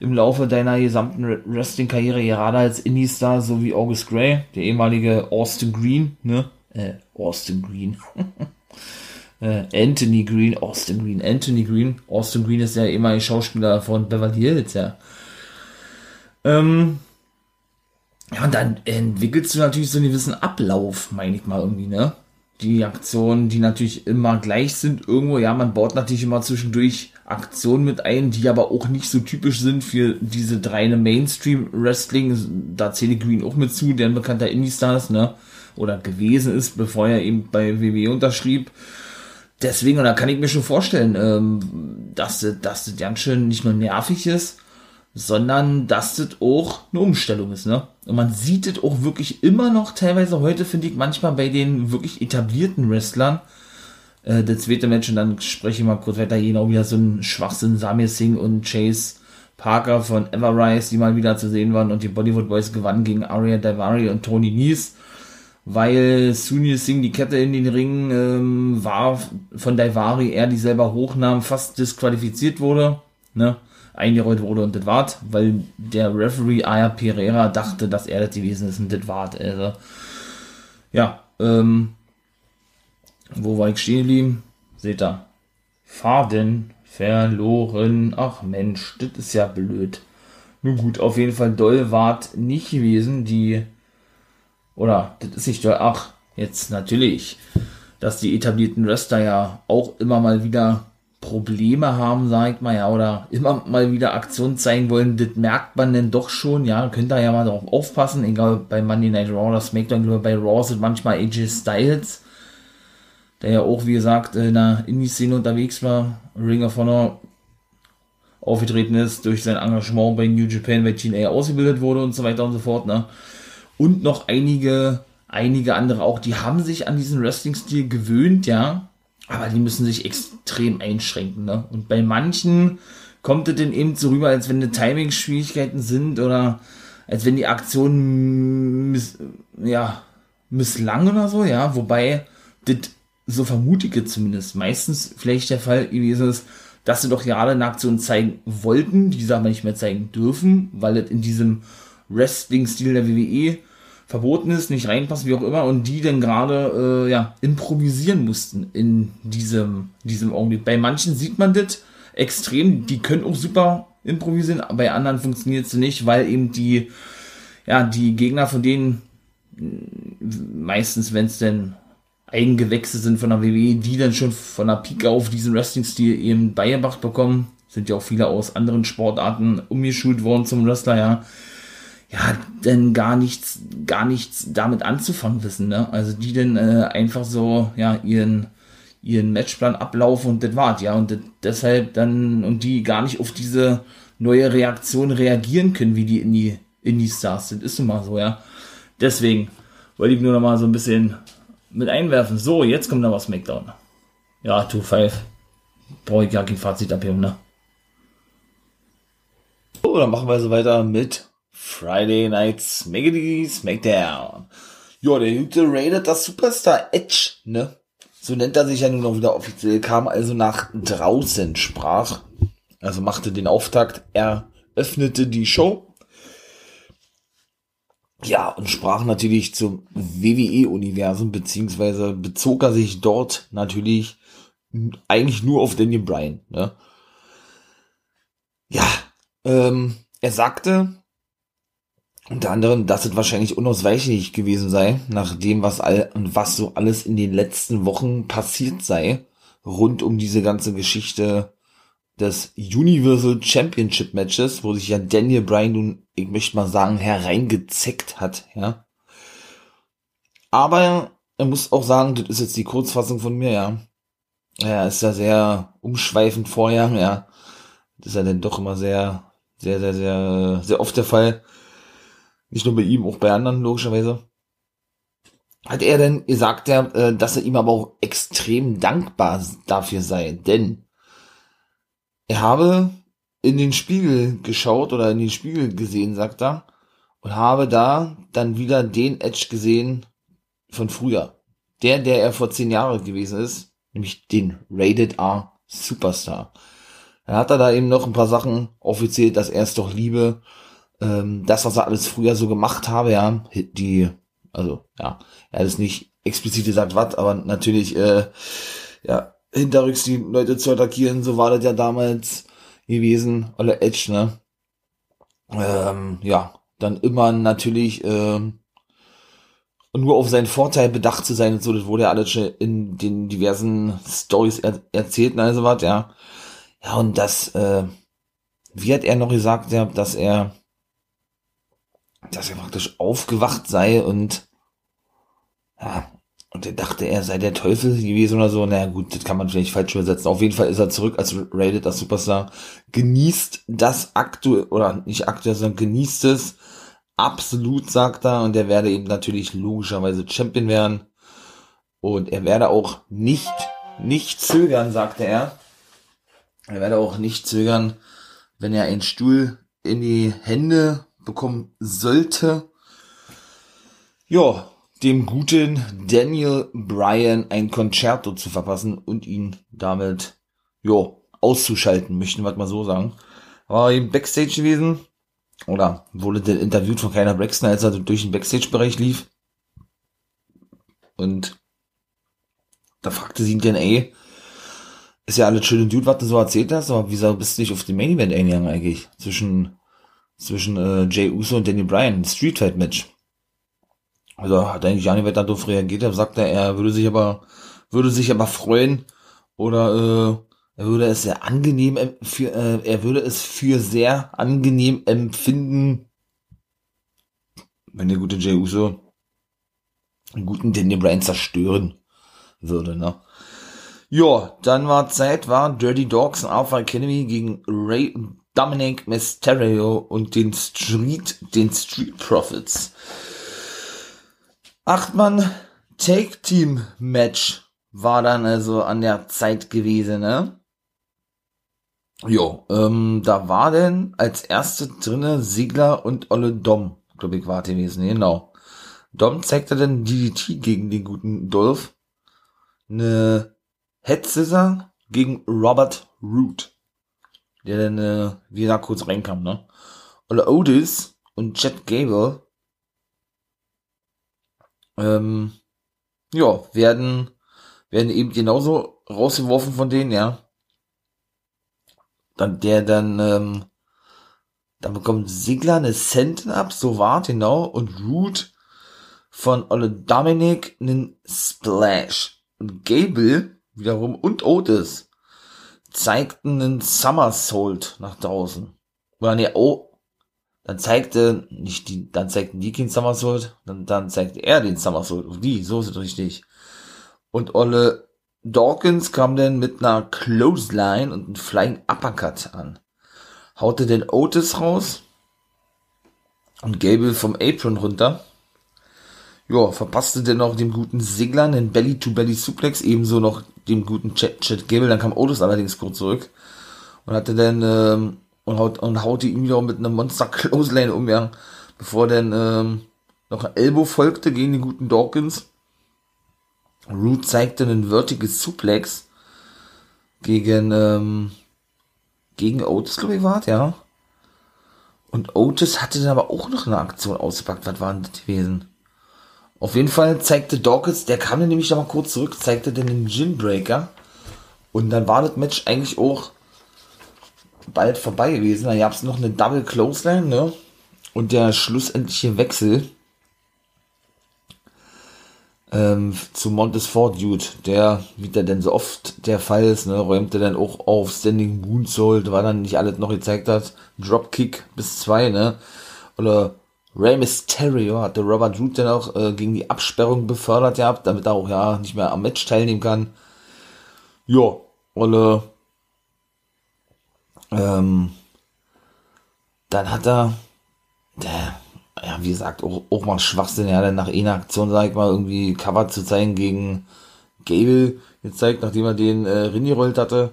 im Laufe deiner gesamten Wrestling-Karriere gerade als Indie-Star, so wie August Gray, der ehemalige Austin Green, ne? Äh, Austin Green. [LAUGHS] äh, Anthony Green, Austin Green, Anthony Green. Austin Green ist ja ehemaliger Schauspieler von Beverly Hills, ja. Ähm, ja, und dann entwickelst du natürlich so einen gewissen Ablauf, meine ich mal irgendwie, ne? Die Aktionen, die natürlich immer gleich sind, irgendwo, ja, man baut natürlich immer zwischendurch Aktionen mit ein, die aber auch nicht so typisch sind für diese drei Mainstream-Wrestling. Da zähle Green auch mit zu, der ein bekannter Indie-Stars, ne? Oder gewesen ist, bevor er eben bei WWE unterschrieb deswegen, und da kann ich mir schon vorstellen, ähm, dass, dass das ganz schön nicht nur nervig ist, sondern dass das auch eine Umstellung ist, ne? Und man sieht es auch wirklich immer noch teilweise heute, finde ich, manchmal bei den wirklich etablierten Wrestlern. Äh, der zweite Match, und dann spreche ich mal kurz weiter, genau wieder so ein Schwachsinn, Samir Singh und Chase Parker von Everrise, die mal wieder zu sehen waren, und die Bollywood Boys gewannen gegen Arya Daivari und Tony Nies weil Sunil Singh die Kette in den Ring ähm, war von Daivari, er die selber hochnahm, fast disqualifiziert wurde, ne, eingerollt wurde und das wart, weil der Referee Aya Pereira dachte, dass er das gewesen ist und das wart. Also, ja, ähm, wo war ich stehen geblieben? Seht ihr. Faden verloren. Ach Mensch, das ist ja blöd. Nun gut, auf jeden Fall doll wart nicht gewesen. Die oder, das ist nicht, ach, jetzt natürlich, dass die etablierten Wrestler ja auch immer mal wieder Probleme haben, sag ich mal, ja, oder immer mal wieder Aktion zeigen wollen, das merkt man denn doch schon, ja, könnt ihr ja mal darauf aufpassen, egal bei Monday Night Raw oder SmackDown, glaube bei Raw sind manchmal AJ Styles, der ja auch, wie gesagt, in der Indie-Szene unterwegs war, Ring of Honor aufgetreten ist, durch sein Engagement bei New Japan, bei TNA ausgebildet wurde und so weiter und so fort, ne, und noch einige, einige andere auch, die haben sich an diesen Wrestling-Stil gewöhnt, ja, aber die müssen sich extrem einschränken. Ne? Und bei manchen kommt es dann eben so rüber, als wenn die Timing-Schwierigkeiten sind oder als wenn die Aktion miss, ja, misslang oder so, ja, wobei das so vermute zumindest meistens vielleicht der Fall gewesen ist, dass sie doch gerade eine Aktion zeigen wollten, die sie aber nicht mehr zeigen dürfen, weil es in diesem Wrestling-Stil der WWE verboten ist, nicht reinpasst, wie auch immer, und die dann gerade äh, ja, improvisieren mussten in diesem, diesem Augenblick. Bei manchen sieht man das extrem, die können auch super improvisieren, bei anderen funktioniert es nicht, weil eben die, ja, die Gegner von denen meistens, wenn es denn Eigengewächse sind von der WWE, die dann schon von der Pike auf diesen Wrestling-Stil eben beigebracht bekommen, sind ja auch viele aus anderen Sportarten umgeschult worden zum Wrestler, ja, ja, denn gar nichts, gar nichts damit anzufangen wissen, ne? Also die dann äh, einfach so, ja, ihren, ihren Matchplan ablaufen und das war's, ja, und deshalb dann, und die gar nicht auf diese neue Reaktion reagieren können, wie die Indie, Indie-Stars sind, ist nun mal so, ja. Deswegen wollte ich nur noch mal so ein bisschen mit einwerfen. So, jetzt kommt noch was SmackDown. Ja, 2-5. Brauche ich gar kein Fazit abheben, ne? So, dann machen wir so weiter mit Friday Night Smackity Smackdown. Ja, der gute Rated das Superstar Edge, ne? So nennt er sich ja nun noch wieder offiziell, kam also nach draußen, sprach, also machte den Auftakt, er öffnete die Show. Ja, und sprach natürlich zum WWE-Universum, beziehungsweise bezog er sich dort natürlich eigentlich nur auf Daniel Bryan, ne? Ja, ähm, er sagte, unter anderem, dass es wahrscheinlich unausweichlich gewesen sei, nach dem, was all und was so alles in den letzten Wochen passiert sei, rund um diese ganze Geschichte des Universal Championship Matches, wo sich ja Daniel Bryan nun, ich möchte mal sagen, hereingezeckt hat, ja. Aber er muss auch sagen, das ist jetzt die Kurzfassung von mir, ja. Ja, ist ja sehr umschweifend vorher, ja. Das ist ja dann doch immer sehr, sehr, sehr, sehr, sehr oft der Fall nicht nur bei ihm, auch bei anderen logischerweise. Hat er denn gesagt, ja, äh, dass er ihm aber auch extrem dankbar dafür sei, denn er habe in den Spiegel geschaut oder in den Spiegel gesehen, sagt er, und habe da dann wieder den Edge gesehen von früher. Der, der er vor zehn Jahren gewesen ist, nämlich den Rated R Superstar. Er hat da eben noch ein paar Sachen offiziell, dass er es doch liebe, ähm, das, was er alles früher so gemacht habe, ja, die, also ja, er hat es nicht explizit gesagt, was, aber natürlich, äh, ja, hinterrücks die Leute zu attackieren, so war das ja damals gewesen, alle Edge, ne? Ähm, ja, dann immer natürlich ähm, nur auf seinen Vorteil bedacht zu sein und so, das wurde ja alles schon in den diversen Stories er erzählt und also was, ja. Ja, und das, äh, wie hat er noch gesagt, ja, dass er dass er praktisch aufgewacht sei und ja, und er dachte, er sei der Teufel gewesen oder so. Naja, gut, das kann man vielleicht falsch übersetzen. Auf jeden Fall ist er zurück als Rated, als Superstar. Genießt das aktuell, oder nicht aktuell, sondern genießt es absolut, sagt er. Und er werde eben natürlich logischerweise Champion werden. Und er werde auch nicht, nicht zögern, sagte er. Er werde auch nicht zögern, wenn er einen Stuhl in die Hände bekommen sollte, ja, dem guten Daniel Bryan ein Concerto zu verpassen und ihn damit, ja, auszuschalten, möchten wir mal so sagen. War eben Backstage gewesen, oder wurde denn interviewt von keiner Braxton, als er durch den Backstage-Bereich lief. Und da fragte sie ihn dann, ey, ist ja alles schön und gut, was du so erzählt hast, aber wieso bist du nicht auf den Main Event eingegangen eigentlich? Zwischen zwischen äh, Jay Uso und Danny Bryan, Street Fight Match. Also hat eigentlich gar nicht weiter darauf reagiert, er sagte, er würde sich aber, würde sich aber freuen oder Er würde es sehr angenehm für, äh, er würde es für sehr angenehm empfinden, wenn der gute Jey Uso einen guten Daniel Bryan zerstören würde, ne? Ja, dann war Zeit, war Dirty Dogs und Alpha Academy gegen Ray Dominic Mysterio und den Street, den Street Profits. Achtmann Take Team Match war dann also an der Zeit gewesen, ne? Jo, ähm, da war denn als erste drinne Siegler und Olle Dom, glaube ich, war gewesen, genau. Dom zeigte dann DDT gegen den guten Dolph. Eine Head Scissor gegen Robert Root. Der dann äh, wieder kurz reinkam, ne? Olle Otis und Chad Gable ähm, ja, werden, werden eben genauso rausgeworfen von denen, ja. Dann der dann, ähm, dann bekommt Sigler eine Senten ab, so war genau, und Root von Olle Dominic einen Splash. Und Gable wiederum und Otis zeigten einen Somersault nach draußen. Oder nee, oh, dann zeigte, nicht die, dann zeigten die keinen Somersault, dann, dann zeigte er den Somersault. Die, so ist es richtig. Und Olle Dawkins kam dann mit einer Clothesline und einem Flying Uppercut an. Haute den Otis raus und Gable vom Apron runter ja, verpasste denn noch dem guten Sigler einen Belly-to-Belly-Suplex, ebenso noch dem guten Chat, Chat Gable, dann kam Otis allerdings kurz zurück und hatte dann, ähm, und, haut, und haute ihn wieder mit einer Monster Clothesline um, ja, bevor dann, ähm, noch ein Elbow folgte gegen den guten Dawkins. Root zeigte einen Vertical Suplex gegen, ähm, gegen Otis, glaube ich, war ja. Und Otis hatte dann aber auch noch eine Aktion ausgepackt. Was war denn das gewesen? Auf jeden Fall zeigte Dawkins, der kam dann nämlich noch mal kurz zurück, zeigte dann den Ginbreaker. Und dann war das Match eigentlich auch bald vorbei gewesen. Da gab es noch eine Double Clothesline, ne? Und der schlussendliche Wechsel ähm, zu Montesfort Dude, der, wie der denn so oft der Fall ist, ne, räumte dann auch auf Standing Moonsault, war dann nicht alles noch gezeigt hat, Dropkick bis zwei, ne? Oder Rey Mysterio hatte Robert Root dann auch äh, gegen die Absperrung befördert gehabt, damit er auch ja nicht mehr am Match teilnehmen kann. Ja, und äh, ähm, dann hat er, der, ja, wie gesagt, auch, auch mal Schwachsinn, ja, dann nach einer Aktion, sag ich mal, irgendwie Cover zu zeigen gegen Gable gezeigt, nachdem er den äh, Ring gerollt hatte,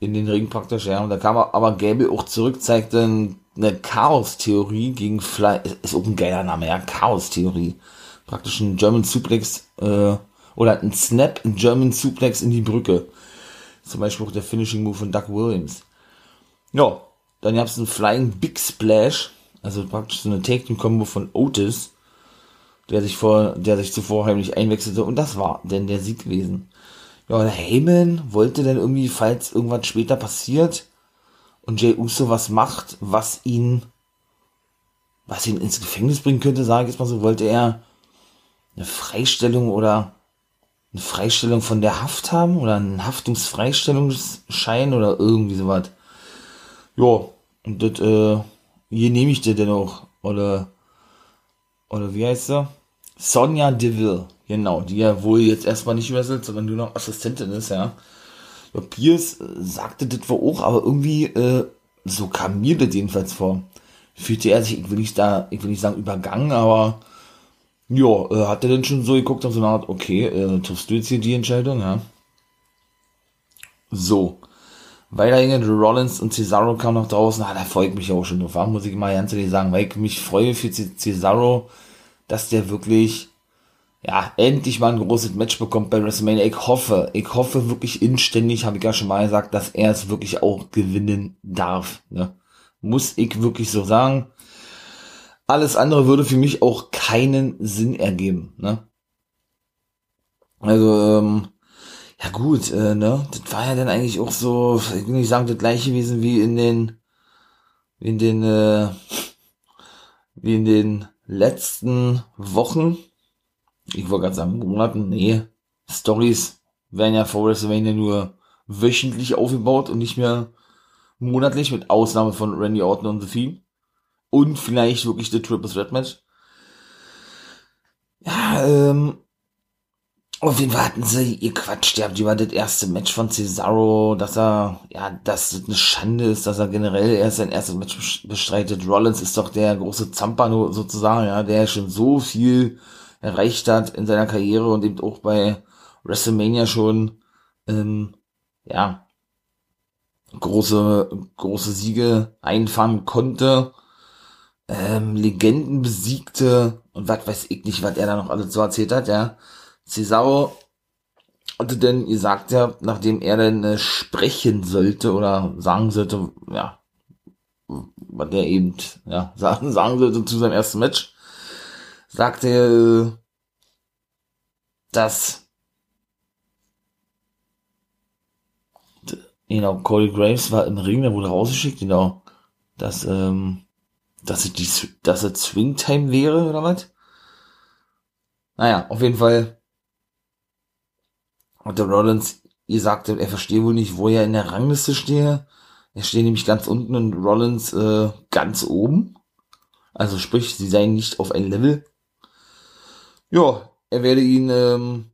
in den Ring praktisch, ja, und da kam er, aber Gable auch zurück, zeigte ein eine Chaos-Theorie gegen Fly, ist auch ein geiler Name, ja, Chaos-Theorie. Praktisch ein German Suplex, äh, oder ein Snap, ein German Suplex in die Brücke. Zum Beispiel auch der Finishing Move von Doug Williams. Ja, dann gab es einen Flying Big Splash, also praktisch so eine Take-Team-Kombo von Otis, der sich vor, der sich zuvor heimlich einwechselte und das war denn der Sieg gewesen. Ja, Heyman wollte dann irgendwie, falls irgendwas später passiert, und Jay Uso was macht, was ihn, was ihn ins Gefängnis bringen könnte, sage ich jetzt mal so, wollte er eine Freistellung oder eine Freistellung von der Haft haben oder einen Haftungsfreistellungsschein oder irgendwie sowas. Ja, und das äh, genehmigte denn auch. Oder, oder wie heißt sie? Sonja Deville, genau, die ja wohl jetzt erstmal nicht wrestelt, sondern nur noch Assistentin ist, ja. Ja, Pierce sagte das wohl auch, aber irgendwie, äh, so kam mir das jedenfalls vor. Fühlte er sich, ich will nicht da, ich will nicht sagen übergangen, aber ja, äh, hat er denn schon so geguckt auf so eine Art, okay, äh, triffst du jetzt hier die Entscheidung, ja? So. Weiter gingen Rollins und Cesaro kam noch draußen. Ah, da freue ich mich auch schon drauf. Muss ich mal ganz ehrlich sagen, weil ich mich freue für Cesaro, dass der wirklich ja, endlich mal ein großes Match bekommt bei WrestleMania. Ich hoffe, ich hoffe wirklich inständig, habe ich ja schon mal gesagt, dass er es wirklich auch gewinnen darf. Ne? Muss ich wirklich so sagen. Alles andere würde für mich auch keinen Sinn ergeben. Ne? Also, ähm, ja gut, äh, ne, das war ja dann eigentlich auch so, ich will nicht sagen, das gleiche gewesen wie in den, wie in den, äh, wie in den letzten Wochen ich wollte gerade sagen, Monaten, nee, Stories werden ja vor WrestleMania nur wöchentlich aufgebaut und nicht mehr monatlich, mit Ausnahme von Randy Orton und The Fiend. Und vielleicht wirklich The Triple Threat Match. Ja, ähm, auf jeden Fall hatten sie ihr Quatsch, der war das erste Match von Cesaro, dass er, ja, dass das eine Schande ist, dass er generell erst sein erstes Match bestreitet. Rollins ist doch der große Zampano sozusagen, ja, der schon so viel erreicht hat in seiner Karriere und eben auch bei WrestleMania schon, ähm, ja, große, große Siege einfahren konnte, ähm, Legenden besiegte und was weiß ich nicht, was er da noch alles so erzählt hat, ja. Cesaro hatte denn ihr sagt ja, nachdem er dann äh, sprechen sollte oder sagen sollte, ja, was der eben, ja, [LAUGHS] sagen sollte zu seinem ersten Match, sagte er, äh, dass genau, Cody Graves war im Ring, der wurde rausgeschickt, genau, dass, ähm, dass es die, dass es Swing-Time wäre, oder was? Naja, auf jeden Fall und der Rollins ihr sagte, er verstehe wohl nicht, wo er in der Rangliste stehe. Er steht nämlich ganz unten und Rollins äh, ganz oben. Also sprich, sie seien nicht auf ein Level. Ja, er werde ihn, ähm,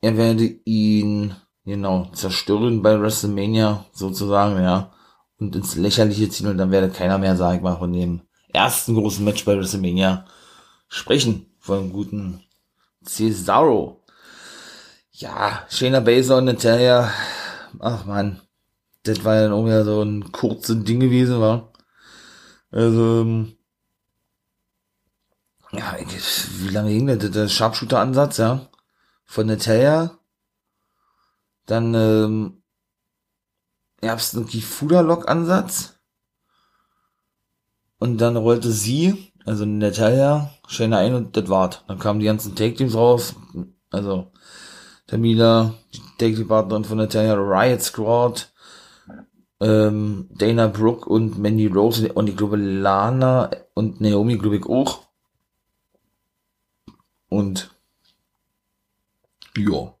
er werde ihn, genau, zerstören bei WrestleMania, sozusagen, ja. Und ins Lächerliche ziehen und dann werde keiner mehr, sag ich mal, von dem ersten großen Match bei WrestleMania sprechen. Von einem guten Cesaro. Ja, Shayna Baszler und Natalia. Ach man, das war dann auch wieder so ein kurzes Ding gewesen, war. Also, ähm, ja, wie lange ging das? Der Sharpshooter-Ansatz, ja. Von Natalia. Dann, ähm, gab's einen Kifuda-Lock-Ansatz. Und dann rollte sie also Natalia, Shayna ein und das war's. Dann kamen die ganzen Take-Teams raus. Also Tamila, Take-Team-Partnerin von Natalia, Riot Squad, ähm, Dana Brooke und Mandy Rose und ich glaube Lana und Naomi glaube ich auch. Und ja.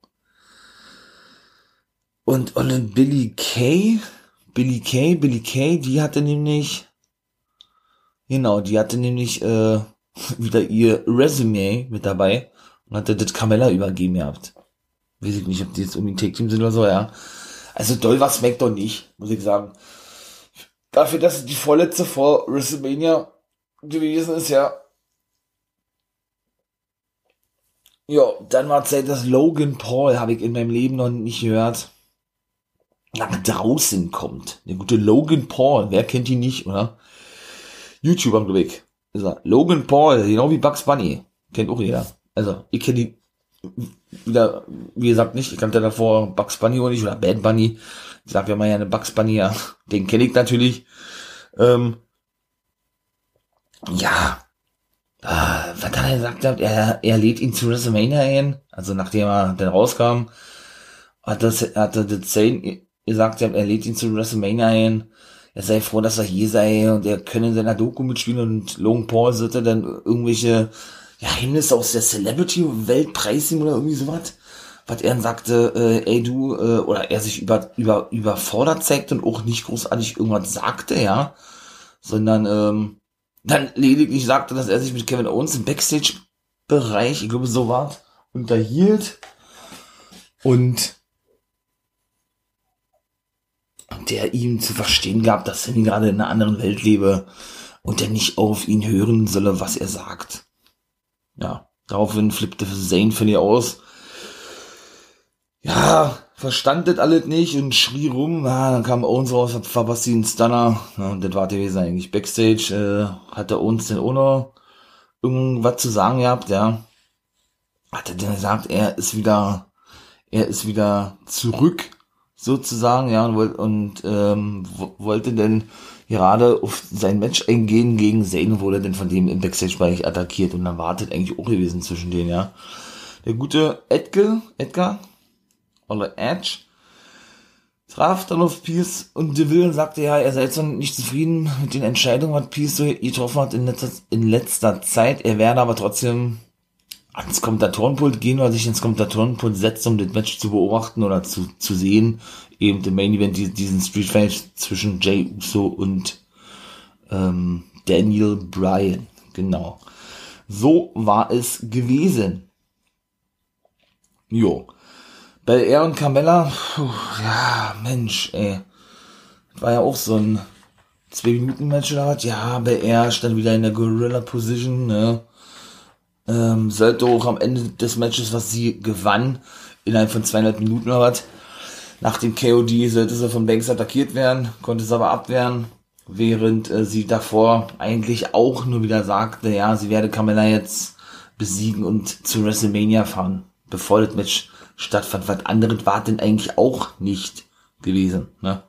Und, und Billy Kay, Billy Kay, Billy Kay, die hatte nämlich Genau, die hatte nämlich äh, [LAUGHS] wieder ihr Resume mit dabei und hatte das Carmella übergeben gehabt. Weiß ich nicht, ob die jetzt irgendwie ein Take-Team sind oder so, ja. Also doll war SmackDown nicht, muss ich sagen. Dafür, dass es die vorletzte vor WrestleMania gewesen ist, ja. Ja, dann war Zeit, dass Logan Paul, habe ich in meinem Leben noch nicht gehört, nach draußen kommt. Der gute Logan Paul, wer kennt ihn nicht, oder? YouTuber glaube ich. Ist. Logan Paul, genau wie Bugs Bunny. Kennt auch jeder. Also, ich kenne die wieder, wie gesagt, nicht. Ich kannte davor Bugs Bunny oder nicht, oder Bad Bunny. Ich sag ja mal ja eine Bugs Bunny, ja. Den kenne ich natürlich. Ähm, ja. Äh, was hat er gesagt? Er, er lädt ihn zu WrestleMania ein. Also, nachdem er dann rauskam, hat das, hat er das Zane gesagt, er lädt ihn zu WrestleMania ein er sei froh, dass er hier sei und er könne in seiner Doku mitspielen und Logan Paul sollte dann irgendwelche Geheimnisse aus der Celebrity-Welt preisgeben oder irgendwie sowas. Was er dann sagte, äh, ey du, äh, oder er sich über, über, überfordert zeigte und auch nicht großartig irgendwas sagte, ja. Sondern ähm, dann lediglich sagte, dass er sich mit Kevin Owens im Backstage-Bereich, ich glaube so war, unterhielt. Und der ihm zu verstehen gab, dass er gerade in einer anderen Welt lebe und er nicht auf ihn hören solle, was er sagt. Ja, daraufhin flippte Zane völlig aus. Ja, verstand das alles nicht und schrie rum. Ja, dann kam Owens raus, hat verpasst ihn Stunner. Ja, und das war gewesen eigentlich. Backstage äh, hat der Owens den Owner irgendwas zu sagen gehabt, ja. Hat er denn gesagt, er ist wieder, er ist wieder zurück sozusagen, ja, und, und ähm, wollte denn gerade auf sein Match eingehen gegen Zane, wurde denn von dem im Backstage-Bereich attackiert und dann wartet eigentlich auch gewesen zwischen denen, ja. Der gute Edgar, Edgar, oder Edge, traf dann auf Pierce und Deville sagte, ja, er sei jetzt noch nicht zufrieden mit den Entscheidungen, was Pierce so getroffen hat in letzter, in letzter Zeit. Er werde aber trotzdem ans Kommentatorenpult gehen oder sich ins Kommentatorenpult setzen, um das Match zu beobachten oder zu, zu sehen. Eben im Main Event diesen Street Fight zwischen Jay Uso und ähm, Daniel Bryan. Genau. So war es gewesen. Jo. Bel Air und Carmella, puh, ja, Mensch, ey. War ja auch so ein 2-Minuten-Match oder was? Ja, Bel Air stand wieder in der Gorilla-Position, ne? Ähm, sollte auch am Ende des Matches, was sie gewann, innerhalb von zweieinhalb Minuten oder was. Nach dem KOD sollte sie von Banks attackiert werden, konnte es aber abwehren, während äh, sie davor eigentlich auch nur wieder sagte, ja, sie werde Carmella jetzt besiegen und zu WrestleMania fahren, bevor das Match stattfand. Was anderes war denn eigentlich auch nicht gewesen, ne?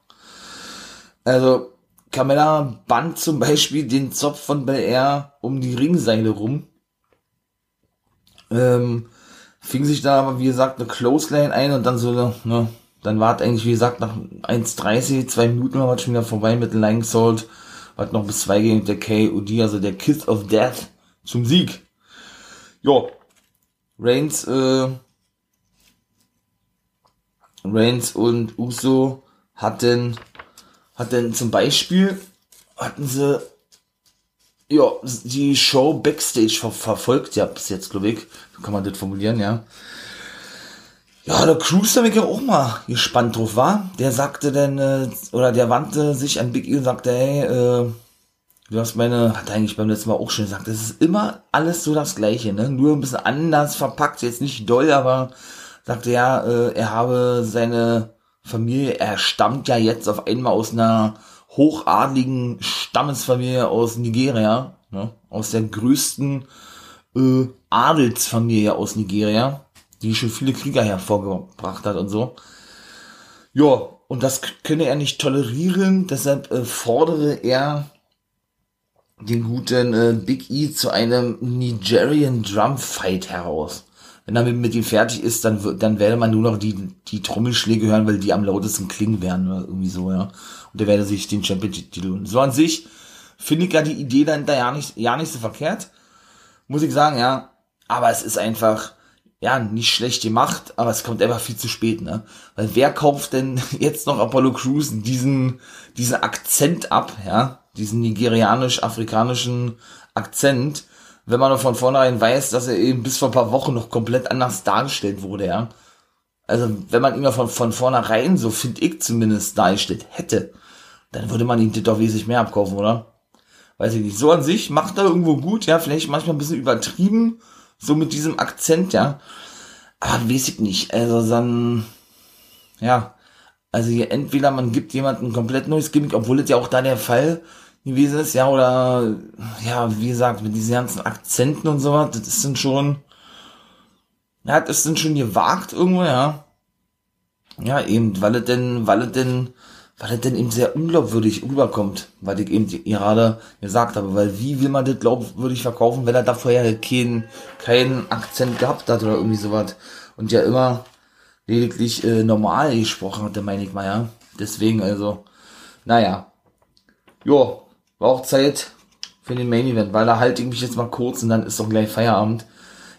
Also, Carmella band zum Beispiel den Zopf von Bel Air um die Ringseile rum ähm, fing sich da aber, wie gesagt, eine Close Lane ein und dann so, ne, dann war es eigentlich, wie gesagt, nach 1,30, zwei Minuten war es schon wieder vorbei mit Lying Salt, war noch bis zwei gegen der KOD, also der Kiss of Death zum Sieg. Jo, Reigns, äh, Reigns und Uso hatten, hatten zum Beispiel, hatten sie ja, die Show Backstage ver verfolgt, ja, bis jetzt, glaube ich. So kann man das formulieren, ja. Ja, der Cruiser ja auch mal gespannt drauf war. Der sagte dann, äh, oder der wandte sich an Big E und sagte, hey, äh, du hast meine, hat eigentlich beim letzten Mal auch schon gesagt, das ist immer alles so das Gleiche, ne? Nur ein bisschen anders verpackt, jetzt nicht doll, aber sagte ja, äh, er habe seine Familie, er stammt ja jetzt auf einmal aus einer hochadligen Stammesfamilie aus Nigeria, ne? aus der größten äh, Adelsfamilie aus Nigeria, die schon viele Krieger hervorgebracht hat und so. Ja, und das könne er nicht tolerieren, deshalb äh, fordere er den guten äh, Big E zu einem Nigerian Drum Fight heraus. Wenn er mit ihm fertig ist, dann, dann werde man nur noch die, die Trommelschläge hören, weil die am lautesten klingen werden oder irgendwie so, ja und der werde sich den Championship-Titel holen. So an sich finde ich ja die Idee dahinter ja nicht, ja nicht so verkehrt. Muss ich sagen, ja. Aber es ist einfach, ja, nicht schlecht gemacht, aber es kommt einfach viel zu spät, ne? Weil wer kauft denn [LAUGHS] jetzt noch Apollo Crews diesen, diesen Akzent ab, ja? Diesen nigerianisch-afrikanischen Akzent, wenn man von vornherein weiß, dass er eben bis vor ein paar Wochen noch komplett anders dargestellt wurde, ja? Also, wenn man ihn ja von, von vornherein, so finde ich zumindest, dargestellt hätte, dann würde man ihn doch wesentlich mehr abkaufen, oder? Weiß ich nicht. So an sich macht er irgendwo gut, ja, vielleicht manchmal ein bisschen übertrieben, so mit diesem Akzent, ja. Aber weiß ich nicht. Also dann, ja, also hier entweder man gibt jemandem ein komplett neues Gimmick, obwohl es ja auch da der Fall gewesen ist, ja, oder, ja, wie gesagt, mit diesen ganzen Akzenten und so was, das ist dann schon, ja, das sind schon gewagt irgendwo, ja. Ja, eben, weil es denn, weil es denn, weil es denn eben sehr unglaubwürdig rüberkommt, weil ich eben gerade gesagt habe, weil wie will man das glaubwürdig verkaufen, wenn er da vorher keinen, keinen Akzent gehabt hat oder irgendwie sowas und ja immer lediglich äh, normal gesprochen hatte, meine ich mal, ja. Deswegen also, naja. Jo, war auch Zeit für den Main Event, weil da halte ich mich jetzt mal kurz und dann ist doch gleich Feierabend.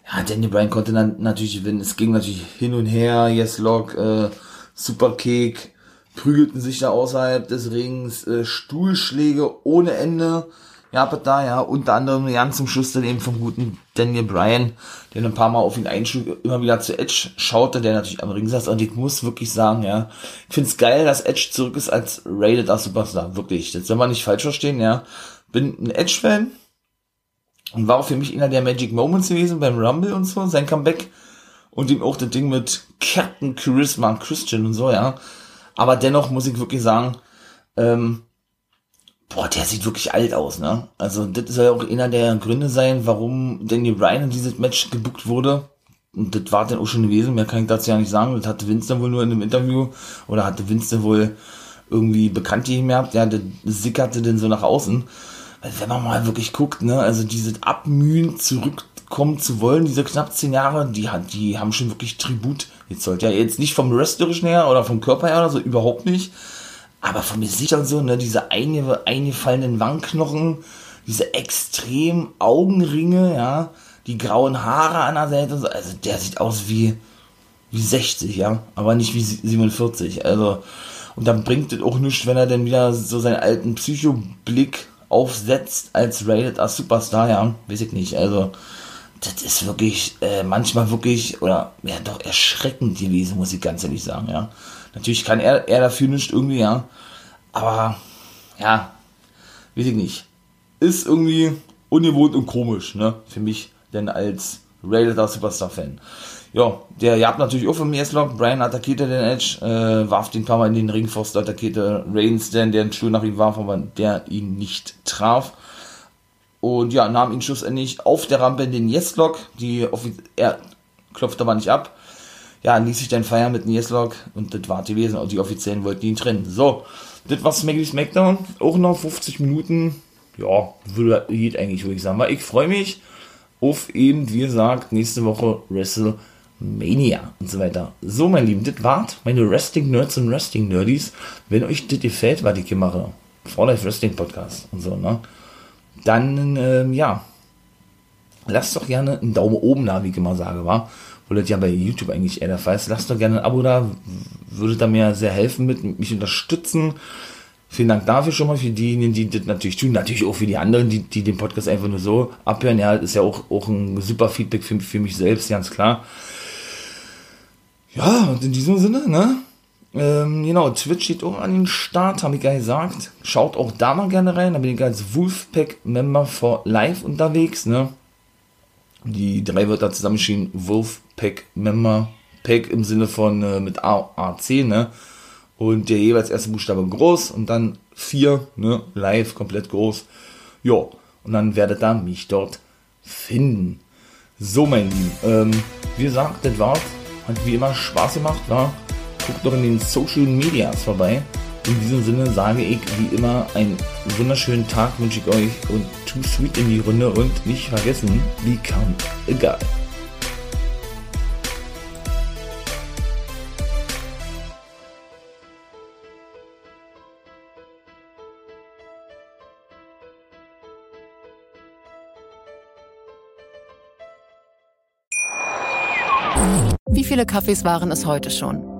Ja, Danny Bryan konnte dann natürlich gewinnen. Es ging natürlich hin und her, Yes Lock, äh, Superkick, prügelten sich da außerhalb des Rings, äh, Stuhlschläge ohne Ende. Ja, aber da, ja, unter anderem ganz zum Schluss dann eben vom guten Daniel Bryan, der ein paar Mal auf ihn einschlug, immer wieder zu Edge schaute, der natürlich am Ring saß. Und ich muss wirklich sagen, ja, ich find's geil, dass Edge zurück ist als Rated R Superstar. Wirklich. Das soll man nicht falsch verstehen, ja. Bin ein Edge-Fan und war auch für mich einer der Magic Moments gewesen beim Rumble und so, sein Comeback. Und ihm auch das Ding mit Captain Charisma Christian und so, ja. Aber dennoch muss ich wirklich sagen, ähm, boah, der sieht wirklich alt aus, ne? Also, das soll ja auch einer der Gründe sein, warum Danny Bryan in dieses Match gebuckt wurde. Und das war dann auch schon gewesen, mehr kann ich dazu ja nicht sagen. Das hatte Vince dann wohl nur in einem Interview, oder hatte Vince dann wohl irgendwie bekannt gemerkt, ja, das sickerte dann so nach außen. Weil wenn man mal wirklich guckt, ne, also dieses Abmühen zurückkommen zu wollen, diese knapp zehn Jahre, die, die haben schon wirklich Tribut Jetzt sollte ja jetzt nicht vom Wrestlerischen her oder vom Körper her oder so, überhaupt nicht. Aber vom Gesicht und so, ne, diese einge, eingefallenen Wangenknochen, diese extrem Augenringe, ja, die grauen Haare an der Seite, also der sieht aus wie, wie 60, ja, aber nicht wie 47. Also, und dann bringt es auch nichts, wenn er dann wieder so seinen alten Psycho-Blick aufsetzt als Rated als Superstar, ja, weiß ich nicht. Also, das ist wirklich äh, manchmal wirklich, oder ja, doch erschreckend gewesen, muss ich ganz ehrlich sagen, ja. Natürlich kann er, er dafür nicht irgendwie, ja. Aber, ja, weiß ich nicht. Ist irgendwie ungewohnt und komisch, ne, für mich, denn als Rated Superstar-Fan. Ja, der jagt natürlich auch vom S-Lock. Brian attackierte den Edge, äh, warf den paar Mal in den Ring, Forster attackierte Reigns, denn der einen Stuhl nach ihm warf, aber der ihn nicht traf. Und ja, nahm ihn schlussendlich auf der Rampe in den Yes-Lock. Die er klopfte aber nicht ab. Ja, ließ sich dann feiern mit Yes-Lock und das war gewesen. Und die Offiziellen wollten ihn trennen. So, das war Smacky Smackdown. Auch noch 50 Minuten. Ja, würde, geht eigentlich, würde ich sagen. Aber ich freue mich auf eben, wie gesagt, nächste Woche Wrestle Mania und so weiter. So, mein Lieben, das war's. Meine Wrestling-Nerds und Wrestling-Nerdies. Wenn euch das gefällt, was ich hier mache, For Life Wrestling Podcast und so, ne? Dann, ähm, ja, lasst doch gerne einen Daumen oben da, wie ich immer sage, war. Wo das ja bei YouTube eigentlich eher der Fall ist. Lasst doch gerne ein Abo da, würde da mir sehr helfen mit, mich unterstützen. Vielen Dank dafür schon mal für diejenigen, die das natürlich tun. Natürlich auch für die anderen, die, die den Podcast einfach nur so abhören. Ja, ist ja auch, auch ein super Feedback für, für mich selbst, ganz klar. Ja, und in diesem Sinne, ne? Ähm, genau, Twitch steht auch an den Start, habe ich ja gesagt. Schaut auch da mal gerne rein. Da bin ich als Wolfpack-Member for Live unterwegs, ne? Die drei Wörter zusammenstehen, Wolfpack-Member, Pack im Sinne von äh, mit A, A, C, ne? Und der jeweils erste Buchstabe groß und dann vier, ne? Live, komplett groß. Ja, und dann werdet ihr mich dort finden. So, mein Lieben, ähm, wie gesagt, das war's hat wie immer Spaß gemacht, war. Guckt doch in den Social Medias vorbei. In diesem Sinne sage ich wie immer einen wunderschönen Tag wünsche ich euch und too sweet in die Runde und nicht vergessen, become a guy. Wie viele Kaffees waren es heute schon?